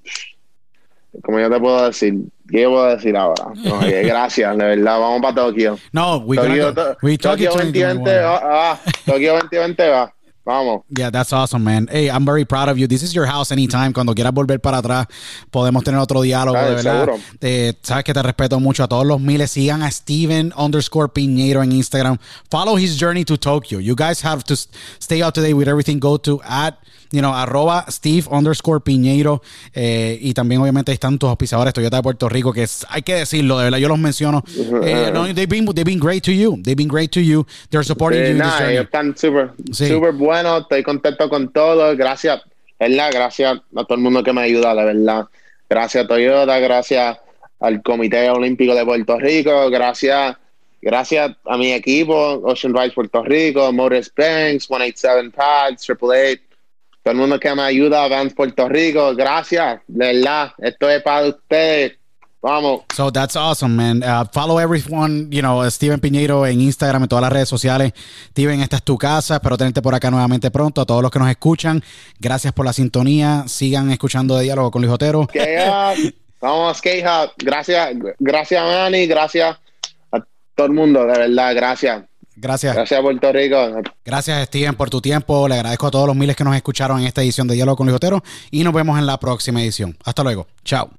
como yo te puedo decir, ¿qué puedo decir ahora? *laughs* Gracias, de verdad, vamos para Tokio. No, we Tokio, gonna go- we Tokio Tokyo 2020 va, va, Tokio 2020 va, vamos. Yeah, that's awesome, man. Hey, I'm very proud of you. This is your house anytime. Cuando quieras volver para atrás, podemos tener otro diálogo, Ah, de verdad. Eh, sabes que te respeto mucho a todos los miles. Sigan a Steven underscore Piñeiro en Instagram. Follow his journey to Tokyo. You guys have to stay up to date with everything. Go to at, you know, arroba Steve underscore Piñeiro. Eh, y también, obviamente, están tus auspiciadores Toyota de Puerto Rico, que es- hay que decirlo, de verdad, yo los menciono. Eh, no, they've, been, they've been great to you. They've been great to you. They're supporting Sí, you journey. ellos están súper Sí. súper buenos, estoy contento con todo, gracias, ¿verdad? Gracias a todo el mundo que me ayuda, la verdad. Gracias a Toyota, gracias al Comité Olímpico de Puerto Rico, gracias, gracias a mi equipo, Ocean Rise Puerto Rico, Motors Banks, 187 Pads, Triple Eight, todo el mundo que me ayuda, Vans Puerto Rico, gracias, de verdad, esto es para ustedes, vamos. So that's awesome, man. Uh, follow everyone, you know, Steven Piñeiro en Instagram, en todas las redes sociales. Steven, esta es tu casa. Espero tenerte por acá nuevamente pronto. A todos los que nos escuchan, gracias por la sintonía. Sigan escuchando de diálogo con Luis Otero. Vamos Skate. Gracias, gracias Manny, gracias a todo el mundo, de verdad, gracias. Gracias. Gracias Puerto Rico. Gracias, Steven, por tu tiempo. Le agradezco a todos los miles que nos escucharon en esta edición de Diálogo con Luis Otero. Y nos vemos en la próxima edición. Hasta luego. Chao.